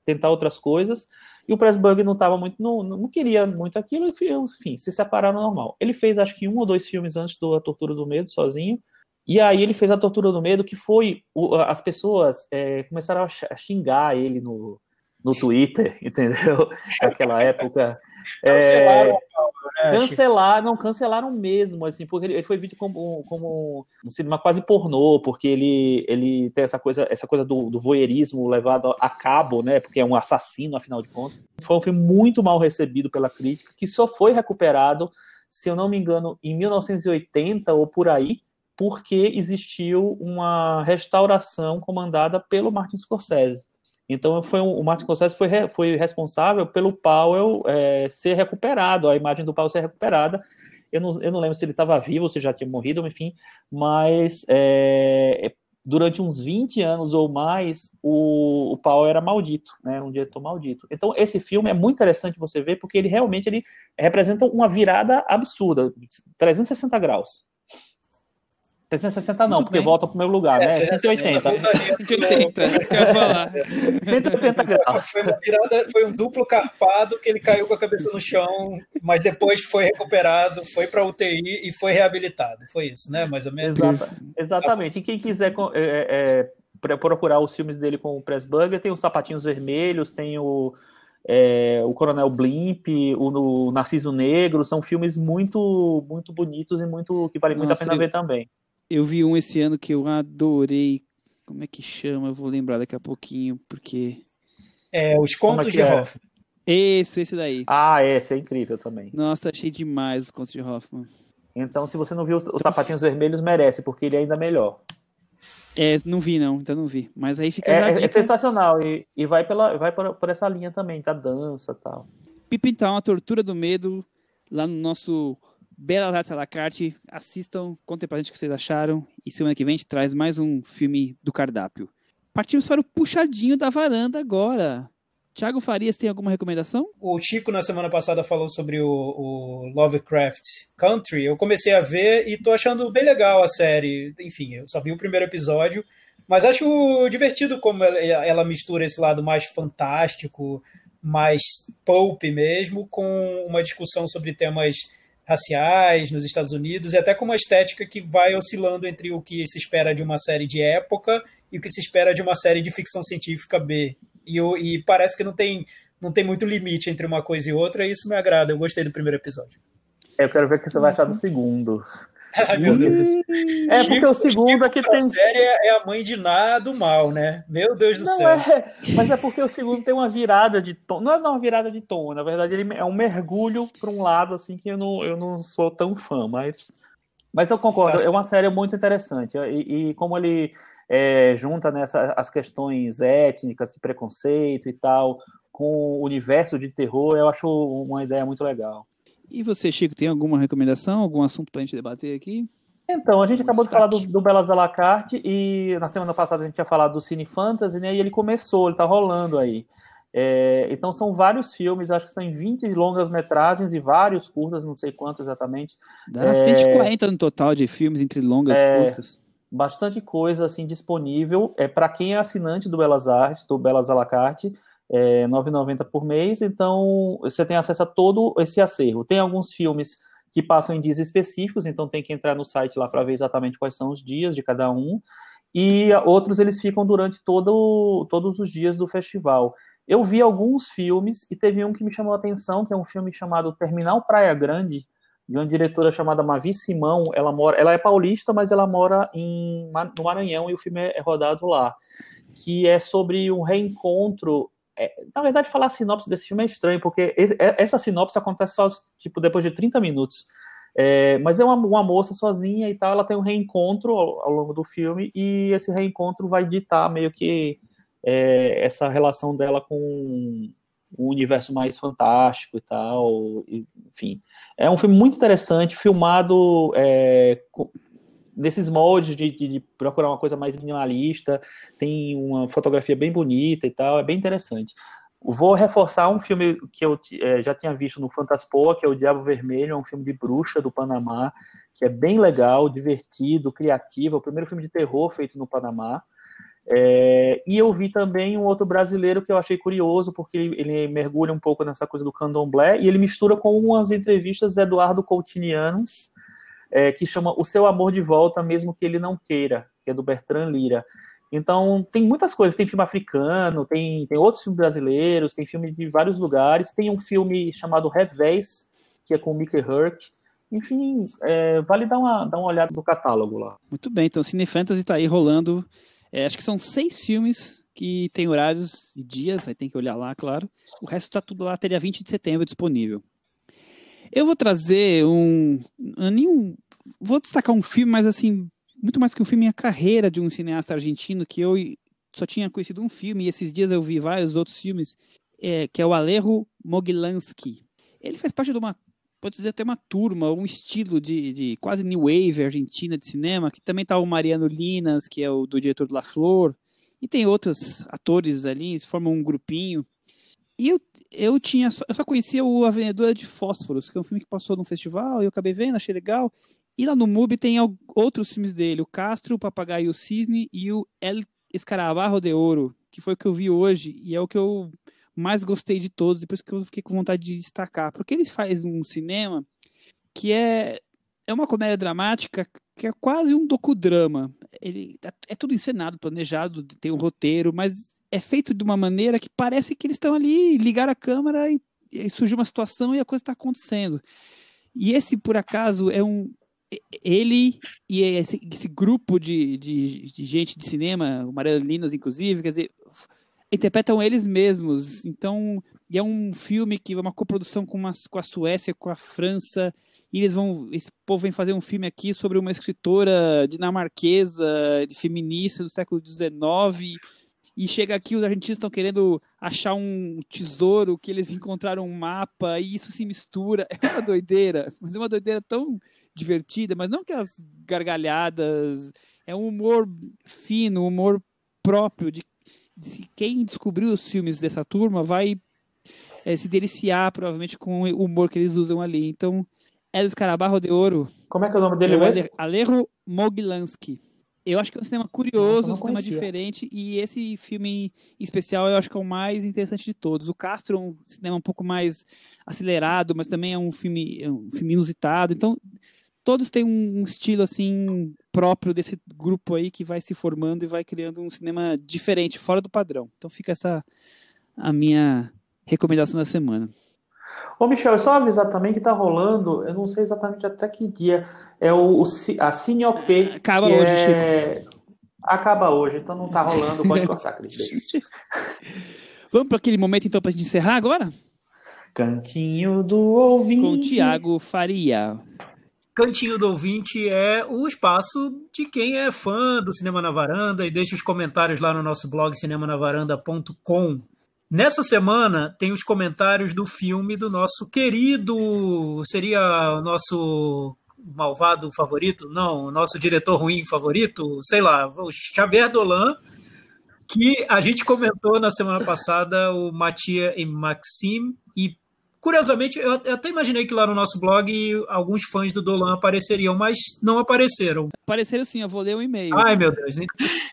tentar outras coisas, e o Pressburger não estava muito, não, não queria muito aquilo, enfim, se separaram normal. Ele fez acho que um ou dois filmes antes do A Tortura do Medo, sozinho, e aí ele fez A Tortura do Medo, que foi, as pessoas é, começaram a xingar ele no, no Twitter, entendeu? Naquela época. Cancelaram, é, né, cancelaram, não, cancelaram mesmo, assim, porque ele, foi visto como, como um cinema quase pornô, porque ele, ele tem essa coisa, essa coisa do, do voyeurismo levado a cabo, né? Porque é um assassino, afinal de contas. Foi um filme muito mal recebido pela crítica, que só foi recuperado, se eu não me engano, em 1980 ou por aí, porque existiu uma restauração comandada pelo Martin Scorsese. Então foi um, o Martin Scorsese foi, re, foi responsável pelo Powell é, ser recuperado, a imagem do Powell ser recuperada. Eu não, eu não lembro se ele estava vivo, se já tinha morrido, enfim, mas é, durante uns 20 anos ou mais, o, o Powell era maldito, né, um diretor maldito. Então esse filme é muito interessante você ver, porque ele realmente ele representa uma virada absurda, 360 graus. 660 não, Muito porque bem. volta pro meu lugar, né? É, 180. voltaria 180, isso que eu ia falar. 180 graus. Foi, uma virada, foi um duplo carpado que ele caiu com a cabeça no chão, mas depois foi recuperado, foi para UTI e foi reabilitado. Foi isso, né? Mais ou menos. Exata- exatamente. E quem quiser é, é, procurar os filmes dele com o Pressburger, tem os Sapatinhos Vermelhos, tem o, é, o Coronel Blimp, o, o Narciso Negro, são filmes muito muito bonitos e muito que vale muito Nossa, a pena ver também. Eu vi um esse ano que eu adorei. Como é que chama? Eu vou lembrar daqui a pouquinho, porque. É, os contos é que de é? Hoffman. Esse, esse daí. Ah, esse é incrível também. Nossa, achei demais os contos de Hoffman. Então, se você não viu os, os Sapatinhos Vermelhos, merece, porque ele é ainda melhor. É, não vi não, ainda não vi. Mas aí fica É, é- é sensacional e, e vai, pela, vai por, por essa linha também, da dança e tal. Pipintal, a tortura do medo, lá no nosso Bela Artes à la. Assistam, contem pra gente o que vocês acharam. E semana que vem a gente traz mais um filme do cardápio. Partimos para o puxadinho da varanda agora. Thiago Farias tem alguma recomendação? O Chico, na semana passada, falou sobre o, o Lovecraft Country. Eu comecei a ver e tô achando bem legal a série. Enfim, eu só vi o primeiro episódio, mas acho divertido como ela, ela mistura esse lado mais fantástico, mais pulp mesmo, com uma discussão sobre temas raciais nos Estados Unidos e até com uma estética que vai oscilando entre o que se espera de uma série de época e o que se espera de uma série de ficção científica B. E, eu- e parece que não tem, não tem muito limite entre uma coisa e outra, e isso me agrada. Eu gostei do primeiro episódio. Eu quero ver o que você vai achar do segundo. Ai, meu Deus. É, porque o segundo Chico aqui pra tem. série é é a mãe de Ná do mal, né? Meu Deus do Não, céu. é, mas é porque o segundo tem uma virada de tom. Não é uma virada de tom, na verdade, ele é um mergulho para um lado assim que eu não, eu não sou tão fã, mas. Mas eu concordo, Tá. é uma série muito interessante. E, e como ele é, junta nessa, as questões étnicas, preconceito e tal, com o universo de terror, eu acho uma ideia muito legal. E você, Chico, tem alguma recomendação, algum assunto pra gente debater aqui? Então, a gente Um acabou de falar do, destaque. do Belas à la carte e na semana passada a gente tinha falado do Cine Fantasy, né? E ele começou, ele tá rolando aí. É, então são vários filmes, acho que são 20 longas metragens e vários curtas, não sei quantos exatamente. Dá É. 140 no total de filmes entre longas e É. curtas. Bastante coisa assim disponível. É para quem é assinante do Belas Artes, do Belas à la carte, é R$ 9,90 por mês. Então você tem acesso a todo esse acervo. Tem alguns filmes que passam em dias específicos, então tem que entrar no site lá para ver exatamente quais são os dias de cada um. E outros eles ficam durante todo, todos os dias do festival. Eu vi alguns filmes e teve um que me chamou a atenção, que é um filme chamado Terminal Praia Grande, de uma diretora chamada Mavi Simão. Ela mora, ela é paulista, mas ela mora em, no Maranhão e o filme é rodado lá. Que é sobre um reencontro. É, na verdade, falar sinopse desse filme é estranho, porque é- essa sinopse acontece só tipo, depois de 30 minutos. É, mas é uma, uma moça sozinha e tal, ela tem um reencontro ao, ao longo do filme, e esse reencontro vai ditar meio que é, essa relação dela com um universo mais fantástico e tal, e, enfim. É um filme muito interessante, filmado é, nesses moldes de, de- procurar uma coisa mais minimalista, tem uma fotografia bem bonita e tal, é bem interessante. Vou reforçar um filme que eu eh, já tinha visto no Fantaspoa, que é O Diabo Vermelho, é um filme de bruxa do Panamá, que é bem legal, divertido, criativo, é o primeiro filme de terror feito no Panamá. É, e eu vi também um outro brasileiro que eu achei curioso, porque ele, ele mergulha um pouco nessa coisa do candomblé, e ele mistura com umas entrevistas de Eduardo Coutinho é, que chama O Seu Amor de Volta, mesmo que ele não queira, que é do Bertrand Lira. Então, tem muitas coisas. Tem filme africano, tem, tem outros filmes brasileiros, tem filme de vários lugares. Tem um filme chamado Revés, que é com o Mickey Herc. Enfim, é, vale dar uma, dar uma olhada no catálogo lá. Muito bem, então Cine Fantasy tá aí rolando. É, acho que são seis filmes que tem horários e dias, aí tem que olhar lá, claro. O resto tá tudo lá até dia 20 de setembro disponível. Eu vou trazer um. Nenhum, vou destacar um filme, mas assim, muito mais que um filme, a carreira de um cineasta argentino que eu só tinha conhecido um filme, e esses dias eu vi vários outros filmes, é, que é o Alejo Moglansky. Ele faz parte de uma, pode dizer até uma turma, um estilo de, de quase new wave argentina de cinema, que também tá o Mariano Linas, que é o do diretor do La Flor, e tem outros atores ali, formam um grupinho. E eu, eu tinha, só- eu só conhecia o A Vendedora de Fósforos, que é um filme que passou num festival, e eu acabei vendo, achei legal. E lá no MUBI tem outros filmes dele, o Castro, o Papagaio e o Cisne e o El Escarabarro de Ouro, que foi o que eu vi hoje e é o que eu mais gostei de todos, depois que eu fiquei com vontade de destacar. Porque eles fazem um cinema que é, é uma comédia dramática que é quase um docudrama. Ele, é, é tudo encenado, planejado, tem um roteiro, mas é feito de uma maneira que parece que eles estão ali, ligaram a câmera e, e surgiu uma situação e a coisa está acontecendo. E esse, por acaso, é um, ele e esse, esse grupo de, de, de, gente de cinema, o Linas, inclusive, quer dizer, interpretam eles mesmos. Então, é um filme que é uma coprodução com, uma, com a Suécia, com a França, e eles vão, esse povo vem fazer um filme aqui sobre uma escritora dinamarquesa, feminista do século XIX, e chega aqui os argentinos estão querendo achar um tesouro que eles encontraram um mapa e isso se mistura. É uma doideira, mas é uma doideira tão divertida, mas não aquelas gargalhadas. É um humor fino, um humor próprio de, de quem descobriu os filmes dessa turma vai é, se deliciar provavelmente com o humor que eles usam ali. Então, Elis Carabarro de Ouro. Como é que é o nome dele mesmo? Alejo Moglansky. Eu acho que é um cinema curioso, um cinema diferente, e esse filme em especial eu acho que é o mais interessante de todos. O Castro é um cinema um pouco mais acelerado, mas também é um filme, é um filme inusitado. Então, todos têm um estilo assim próprio desse grupo aí que vai se formando e vai criando um cinema diferente, fora do padrão. Então fica essa a minha recomendação da semana. Ô, Michel, só avisar também que tá rolando, eu não sei exatamente até que dia, é o, o a Cinop. Acaba hoje, é... Chico. Acaba hoje, então não tá rolando, pode cortar, Cris. Vamos para aquele momento, então, para a gente encerrar agora? Cantinho do ouvinte. Com Tiago Faria. Cantinho do Ouvinte é o espaço de quem é fã do Cinema na Varanda e deixa os comentários lá no nosso blog cinemanavaranda.com. Nessa semana tem os comentários do filme do nosso querido, seria o nosso malvado favorito? Não, o nosso diretor ruim favorito? Sei lá, o Xavier Dolan, que a gente comentou na semana passada, o Matia e Maxime, e Curiosamente, eu até imaginei que lá no nosso blog alguns fãs do Dolan apareceriam, mas não apareceram. Apareceram sim, eu vou ler o um e-mail. Ai, meu Deus.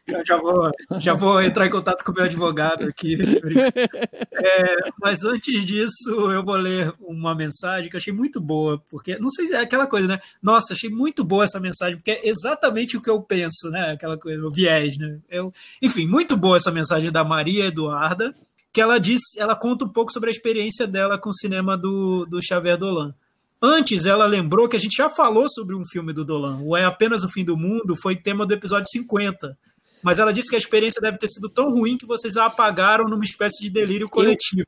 Eu já vou, já vou entrar em contato com o meu advogado aqui. É, mas antes disso, eu vou ler uma mensagem que eu achei muito boa, porque, não sei, é aquela coisa, né? Nossa, achei muito boa essa mensagem, porque é exatamente o que eu penso, né? Aquela coisa, o viés, né? Eu, enfim, muito boa essa mensagem da Maria Eduarda que ela diz, ela conta um pouco sobre a experiência dela com o cinema do, do Xavier Dolan. Antes, ela lembrou que a gente já falou sobre um filme do Dolan, o É Apenas o Fim do Mundo, foi tema do episódio 50. Mas ela disse que a experiência deve ter sido tão ruim que vocês a apagaram numa espécie de delírio coletivo.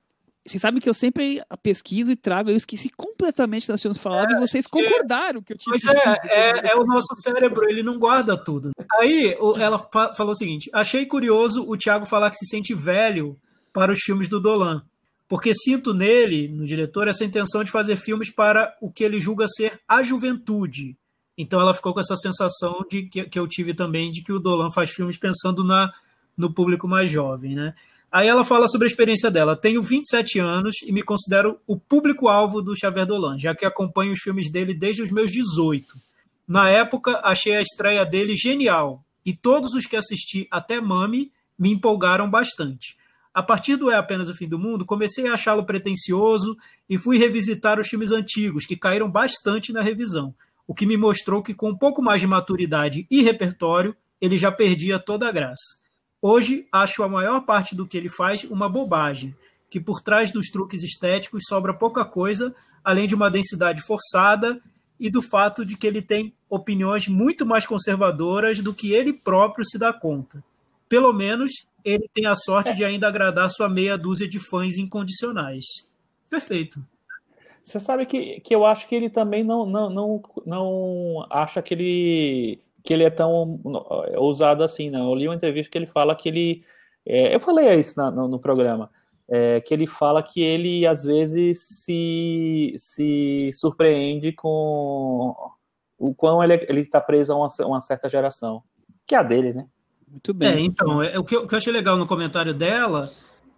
Você sabe que eu sempre pesquiso e trago, eu esqueci completamente que nós tínhamos falado é, e vocês concordaram que eu tinha Pois é, é, é, o nosso cérebro, ele não guarda tudo. Aí ela falou o seguinte: achei curioso o Thiago falar que se sente velho para os filmes do Dolan, porque sinto nele, no diretor, essa intenção de fazer filmes para o que ele julga ser a juventude. Então ela ficou com essa sensação de que, que eu tive também de que o Dolan faz filmes pensando na, no público mais jovem, né? Aí ela fala sobre a experiência dela. Tenho 27 anos e me considero o público-alvo do Xavier Dolan, já que acompanho os filmes dele desde os meus 18. Na época, achei a estreia dele genial e todos os que assisti até Mami me empolgaram bastante. A partir do É Apenas o Fim do Mundo, comecei a achá-lo pretensioso e fui revisitar os filmes antigos, que caíram bastante na revisão, o que me mostrou que, com um pouco mais de maturidade e repertório, ele já perdia toda a graça. Hoje, acho a maior parte do que ele faz uma bobagem, que por trás dos truques estéticos sobra pouca coisa, além de uma densidade forçada e do fato de que ele tem opiniões muito mais conservadoras do que ele próprio se dá conta. Pelo menos ele tem a sorte de ainda agradar sua meia dúzia de fãs incondicionais. Perfeito. Você sabe que, que eu acho que ele também não, não, não, não acha que ele, que ele é tão ousado assim, não. Eu li uma entrevista que ele fala que ele. É, eu falei isso na, no, no, programa. É, que ele fala que ele às vezes se, se surpreende com o quão ele está preso a uma, uma certa geração, que é a dele, né? Muito bem. É, então, é, o, que eu, o que eu achei legal no comentário dela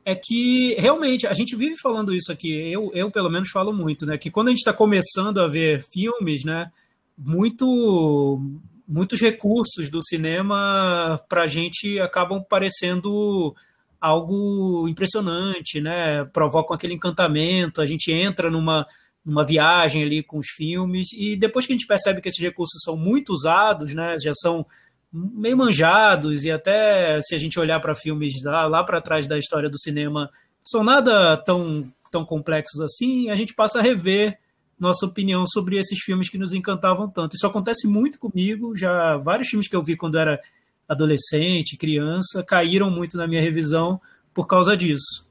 é que realmente a gente vive falando isso aqui, eu, eu pelo menos falo muito, né? Que quando a gente está começando a ver filmes, né? muito muitos recursos do cinema para a gente acabam parecendo algo impressionante, né? Provocam aquele encantamento, a gente entra numa, numa viagem ali com os filmes, e depois que a gente percebe que esses recursos são muito usados, né? Já são meio manjados, e até se a gente olhar para filmes lá, lá para trás da história do cinema, são nada tão, tão complexos assim, a gente passa a rever nossa opinião sobre esses filmes que nos encantavam tanto. Isso acontece muito comigo, já vários filmes que eu vi quando era adolescente, criança, caíram muito na minha revisão por causa disso.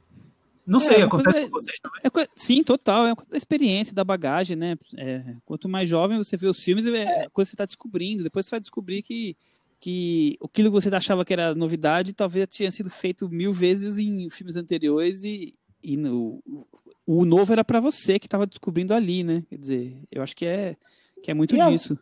Não sei, é, acontece coisa, com vocês também? É, sim, total. É uma da experiência, da bagagem, né? É, quanto mais jovem você vê os filmes, é coisa que você está descobrindo. Depois você vai descobrir que, que aquilo que você achava que era novidade talvez tinha sido feito mil vezes em filmes anteriores e, e no, o novo era para você que estava descobrindo ali, né? Quer dizer, eu acho que é, que é muito e disso. As,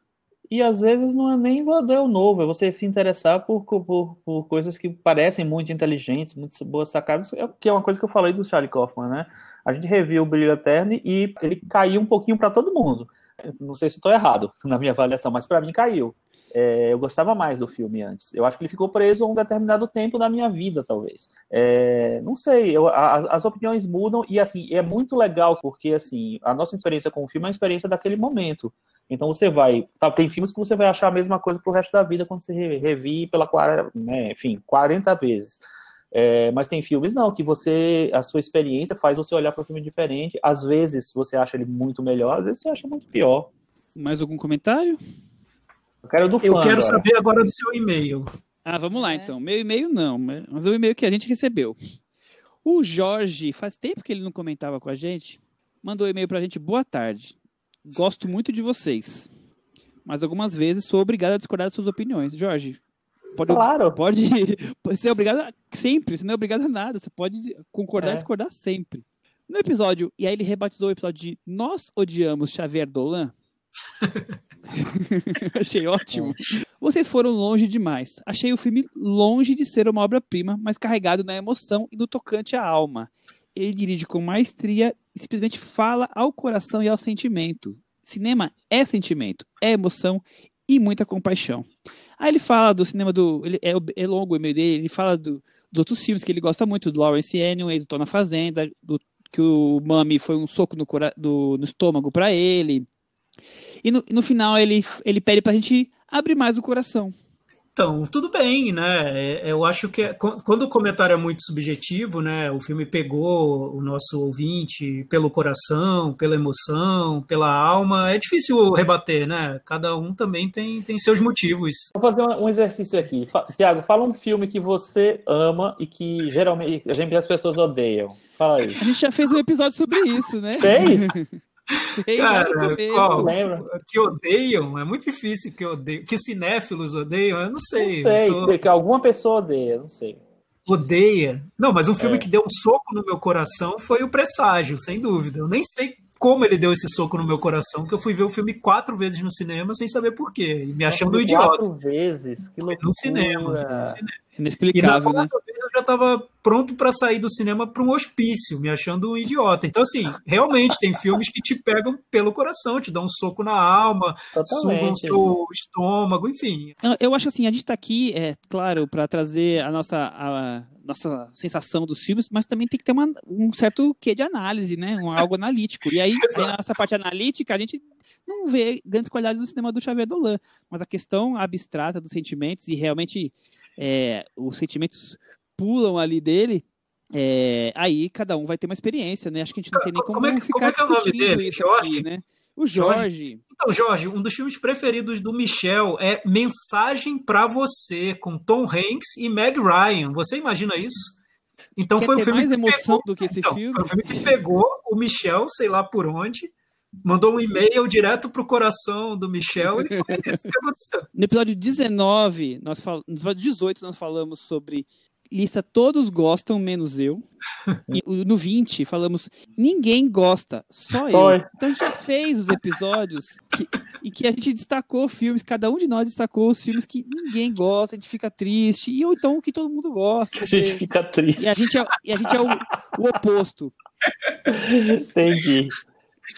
e às vezes não é nem ver o novo, é você se interessar por, por, por coisas que parecem muito inteligentes, muito boas sacadas, é que é uma coisa que eu falei do Charlie Kaufman, né? A gente reviu o Brilho Eterno e ele caiu um pouquinho para todo mundo. Não sei se estou errado na minha avaliação, mas para mim caiu. É, eu gostava mais do filme antes. Eu acho que ele ficou preso a um determinado tempo da minha vida, talvez. É, não sei, eu, a, as opiniões mudam e assim é muito legal porque assim a nossa experiência com o filme é a experiência daquele momento. Então você vai, tá, tem filmes que você vai achar a mesma coisa pro resto da vida quando você revi pela né, enfim, 40 vezes. É, mas tem filmes não, que você, a sua experiência faz você olhar para um filme diferente. Às vezes você acha ele muito melhor, às vezes você acha muito pior. Mais algum comentário? Eu quero do fã Eu quero agora. saber agora do seu e-mail. Ah, vamos lá É. então. Meu e-mail não, mas o e-mail que a gente recebeu. O Jorge, faz tempo que ele não comentava com a gente, mandou um e-mail pra gente. Boa tarde. Gosto muito de vocês. Mas algumas vezes sou obrigado a discordar das suas opiniões. Jorge, pode, Claro. pode, pode ser obrigado a- sempre, você não é obrigado a nada. Você pode concordar É. e discordar sempre. No episódio, e aí ele rebatizou o episódio de Nós Odiamos Xavier Dolan. Achei ótimo. Vocês foram longe demais. Achei o filme longe de ser uma obra-prima, mas carregado na emoção e no tocante à alma. Ele dirige com maestria e simplesmente fala ao coração e ao sentimento. Cinema é sentimento, é emoção e muita compaixão. Aí ele fala do cinema do. Ele, é, é longo o e-mail dele, ele fala do, dos outros filmes que ele gosta muito, do Lawrence Anyways, do Tô na Fazenda, do, que o Mami foi um soco no, cora- do- no estômago pra ele. E no, no final ele, ele pede pra gente abrir mais o coração. Então, tudo bem, né? É, Eu acho que é- quando o comentário é muito subjetivo, né? O filme pegou o nosso ouvinte pelo coração, pela emoção, pela alma, é difícil rebater, né? Cada um também tem, tem seus motivos. Vou fazer um exercício aqui. Tiago, fala um filme que você ama e que geralmente as pessoas odeiam. Fala aí. A gente já fez um episódio sobre isso, né? Fez? Cara, qual? Que odeiam, é muito difícil que odeiam. Que cinéfilos odeiam, eu não sei. Não sei, tô- que alguma pessoa odeia, não sei. Odeia. Não, mas um filme É. que deu um soco no meu coração foi o Presságio, sem dúvida. Eu nem sei como ele deu esse soco no meu coração, que eu fui ver o filme quatro vezes no cinema sem saber por quê, e me achando um idiota. Quatro vezes, que loucura. No cinema. no cinema. E Inexplicável, né? Eu já estava pronto para sair do cinema para um hospício, me achando um idiota. Então, assim, realmente tem filmes que te pegam pelo coração, te dão um soco na alma, sugam Totalmente. seu estômago, enfim. Eu- acho assim, a gente tá aqui, é claro, para trazer a nossa, a nossa sensação dos filmes, mas também tem que ter uma- um certo quê de análise, né? Um, algo analítico. E aí, nossa parte analítica, a gente não vê grandes qualidades do cinema do Xavier Dolan, mas a questão abstrata dos sentimentos e realmente é, os sentimentos pulam ali dele. é, aí cada um vai ter uma experiência, né? Acho que a gente não tem nem como, Como é que- ficar como é que é o nome dele? isso Jorge? aqui, né? O Jorge? Jorge. Então, Jorge, um dos filmes preferidos do Michel é Mensagem pra Você, com Tom Hanks e Meg Ryan. Você imagina isso? Então Quer foi um filme mais que emoção pegou, do que esse então, filme? Foi um filme que pegou o Michel, sei lá por onde, mandou um e-mail direto pro coração do Michel e foi isso que aconteceu. No episódio 19, nós fal... no episódio 18, nós falamos sobre lista Todos Gostam, menos eu. E no 20, falamos Ninguém gosta, só, Só eu. eu. Então a gente já fez os episódios que... e que a gente destacou filmes, cada um de nós destacou os filmes que ninguém gosta, a gente fica triste, e ou então o que todo mundo gosta. A gente fica triste. E a gente é, a gente é o, o oposto. Entendi.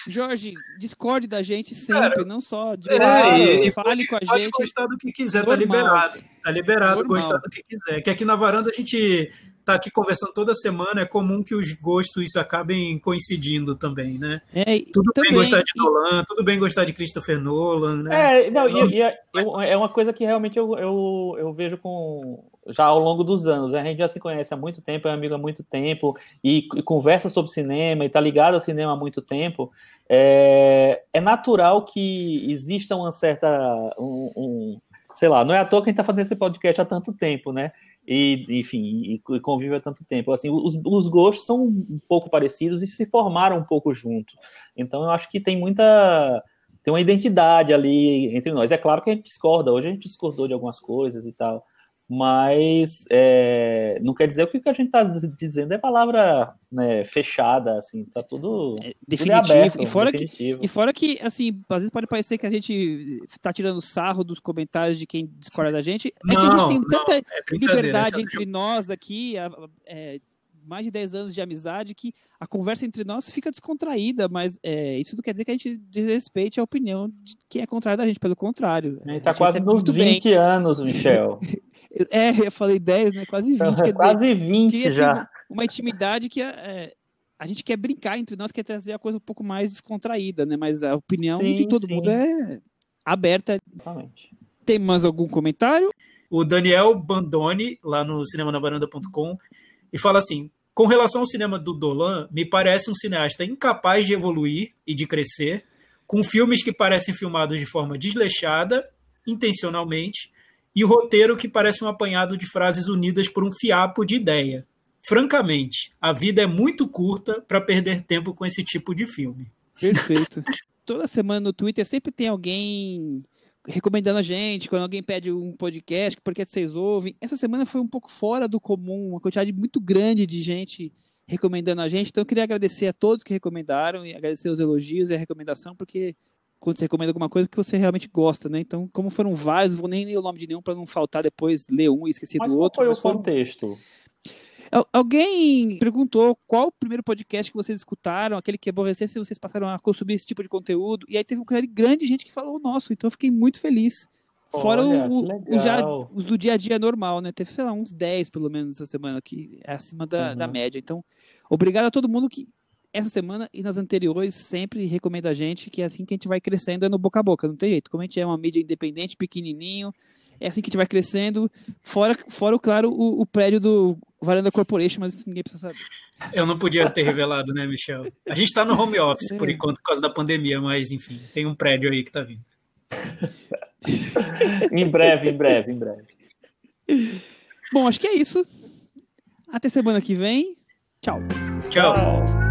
Jorge, discorde da gente sempre, Cara, não só de É, lado, e, e fale pode, com a pode gente. gostar do que quiser, tá Normal. liberado. Tá liberado Normal. gostar do que quiser. Que aqui na varanda a gente tá aqui conversando toda semana, é comum que os gostos acabem coincidindo também, né? É, e Tudo também, bem gostar de e- Nolan, tudo bem gostar de Christopher Nolan, né? É, não, e, e é, eu- é uma coisa que realmente eu, eu, eu vejo com já ao longo dos anos. né? A gente já se conhece há muito tempo, é amigo há muito tempo, e, e conversa sobre cinema, e tá ligado ao cinema há muito tempo. É, é natural que exista uma certa. Um, um- sei lá, não é à toa que a gente tá fazendo esse podcast há tanto tempo, né? E, enfim, e, convive há tanto tempo. Assim, os, os gostos são um pouco parecidos e se formaram um pouco junto. Então eu acho que tem muita tem uma identidade ali entre nós. É claro que a gente discorda, hoje a gente discordou de algumas coisas e tal, mas é, não quer dizer que o que a gente está dizendo é palavra né, fechada, assim, tá tudo, é, tudo definitivo. aberto, e, fora que, definitivo. e fora que, assim, às vezes pode parecer que a gente tá tirando sarro dos comentários de quem discorda da gente. É que a gente Não, tem não, tanta É liberdade entre nós aqui, a- é, mais de 10 anos de amizade, que a conversa entre nós fica descontraída, mas é, isso não quer dizer que a gente desrespeite a opinião de quem é contrário da gente, pelo contrário. A gente A tá gente quase nos muito bem. 20 anos, Michel. É, eu falei 10, né? Quase 20, quer dizer, quase 20 cria assim, já. uma- uma intimidade que é, a gente quer brincar entre nós, quer trazer a coisa um pouco mais descontraída, né? Mas a opinião Sim, de todo sim. mundo é aberta. Exatamente. Tem mais algum comentário? o Daniel Bandoni, lá no cinemanavaranda.com, e fala assim: com relação ao cinema do Dolan, me parece um cineasta incapaz de evoluir e de crescer, com filmes que parecem filmados de forma desleixada, intencionalmente, e roteiro que parece um apanhado de frases unidas por um fiapo de ideia. Francamente, a vida é muito curta para perder tempo com esse tipo de filme. Perfeito. Toda semana no Twitter sempre tem alguém recomendando a gente, quando alguém pede um podcast, porque vocês ouvem. Essa semana foi um pouco fora do comum, uma quantidade muito grande de gente recomendando a gente. Então eu queria agradecer a todos que recomendaram e agradecer os elogios e a recomendação, porque quando você recomenda alguma coisa que você realmente gosta, né? Então, como foram vários, não vou nem ler o nome de nenhum para não faltar depois ler um e esquecer Mas do qual outro. foi o mas foram contexto? Al- Alguém perguntou qual o primeiro podcast que vocês escutaram, aquele que aborreceu se vocês passaram a consumir esse tipo de conteúdo. E aí teve um grande de gente que falou o nosso, então eu fiquei muito feliz. Fora Olha, o, o já, os do dia a dia normal, né? Teve, sei lá, uns 10 pelo menos essa semana, que é acima da, Uhum. da média. Então, obrigado a todo mundo que essa semana e nas anteriores sempre recomenda a gente, que é assim que a gente vai crescendo, é no boca a boca, não tem jeito. Como a gente é uma mídia independente, pequenininho, é assim que a gente vai crescendo. Fora, fora claro, o, o prédio do Varanda Corporation, mas isso ninguém precisa saber. Eu não podia ter revelado, né, Michel? A gente está no home office por enquanto, por causa da pandemia, mas enfim, tem um prédio aí que tá vindo. Em breve, em breve, em breve. Bom, acho que é isso. Até semana que vem. Tchau. Tchau. Tchau.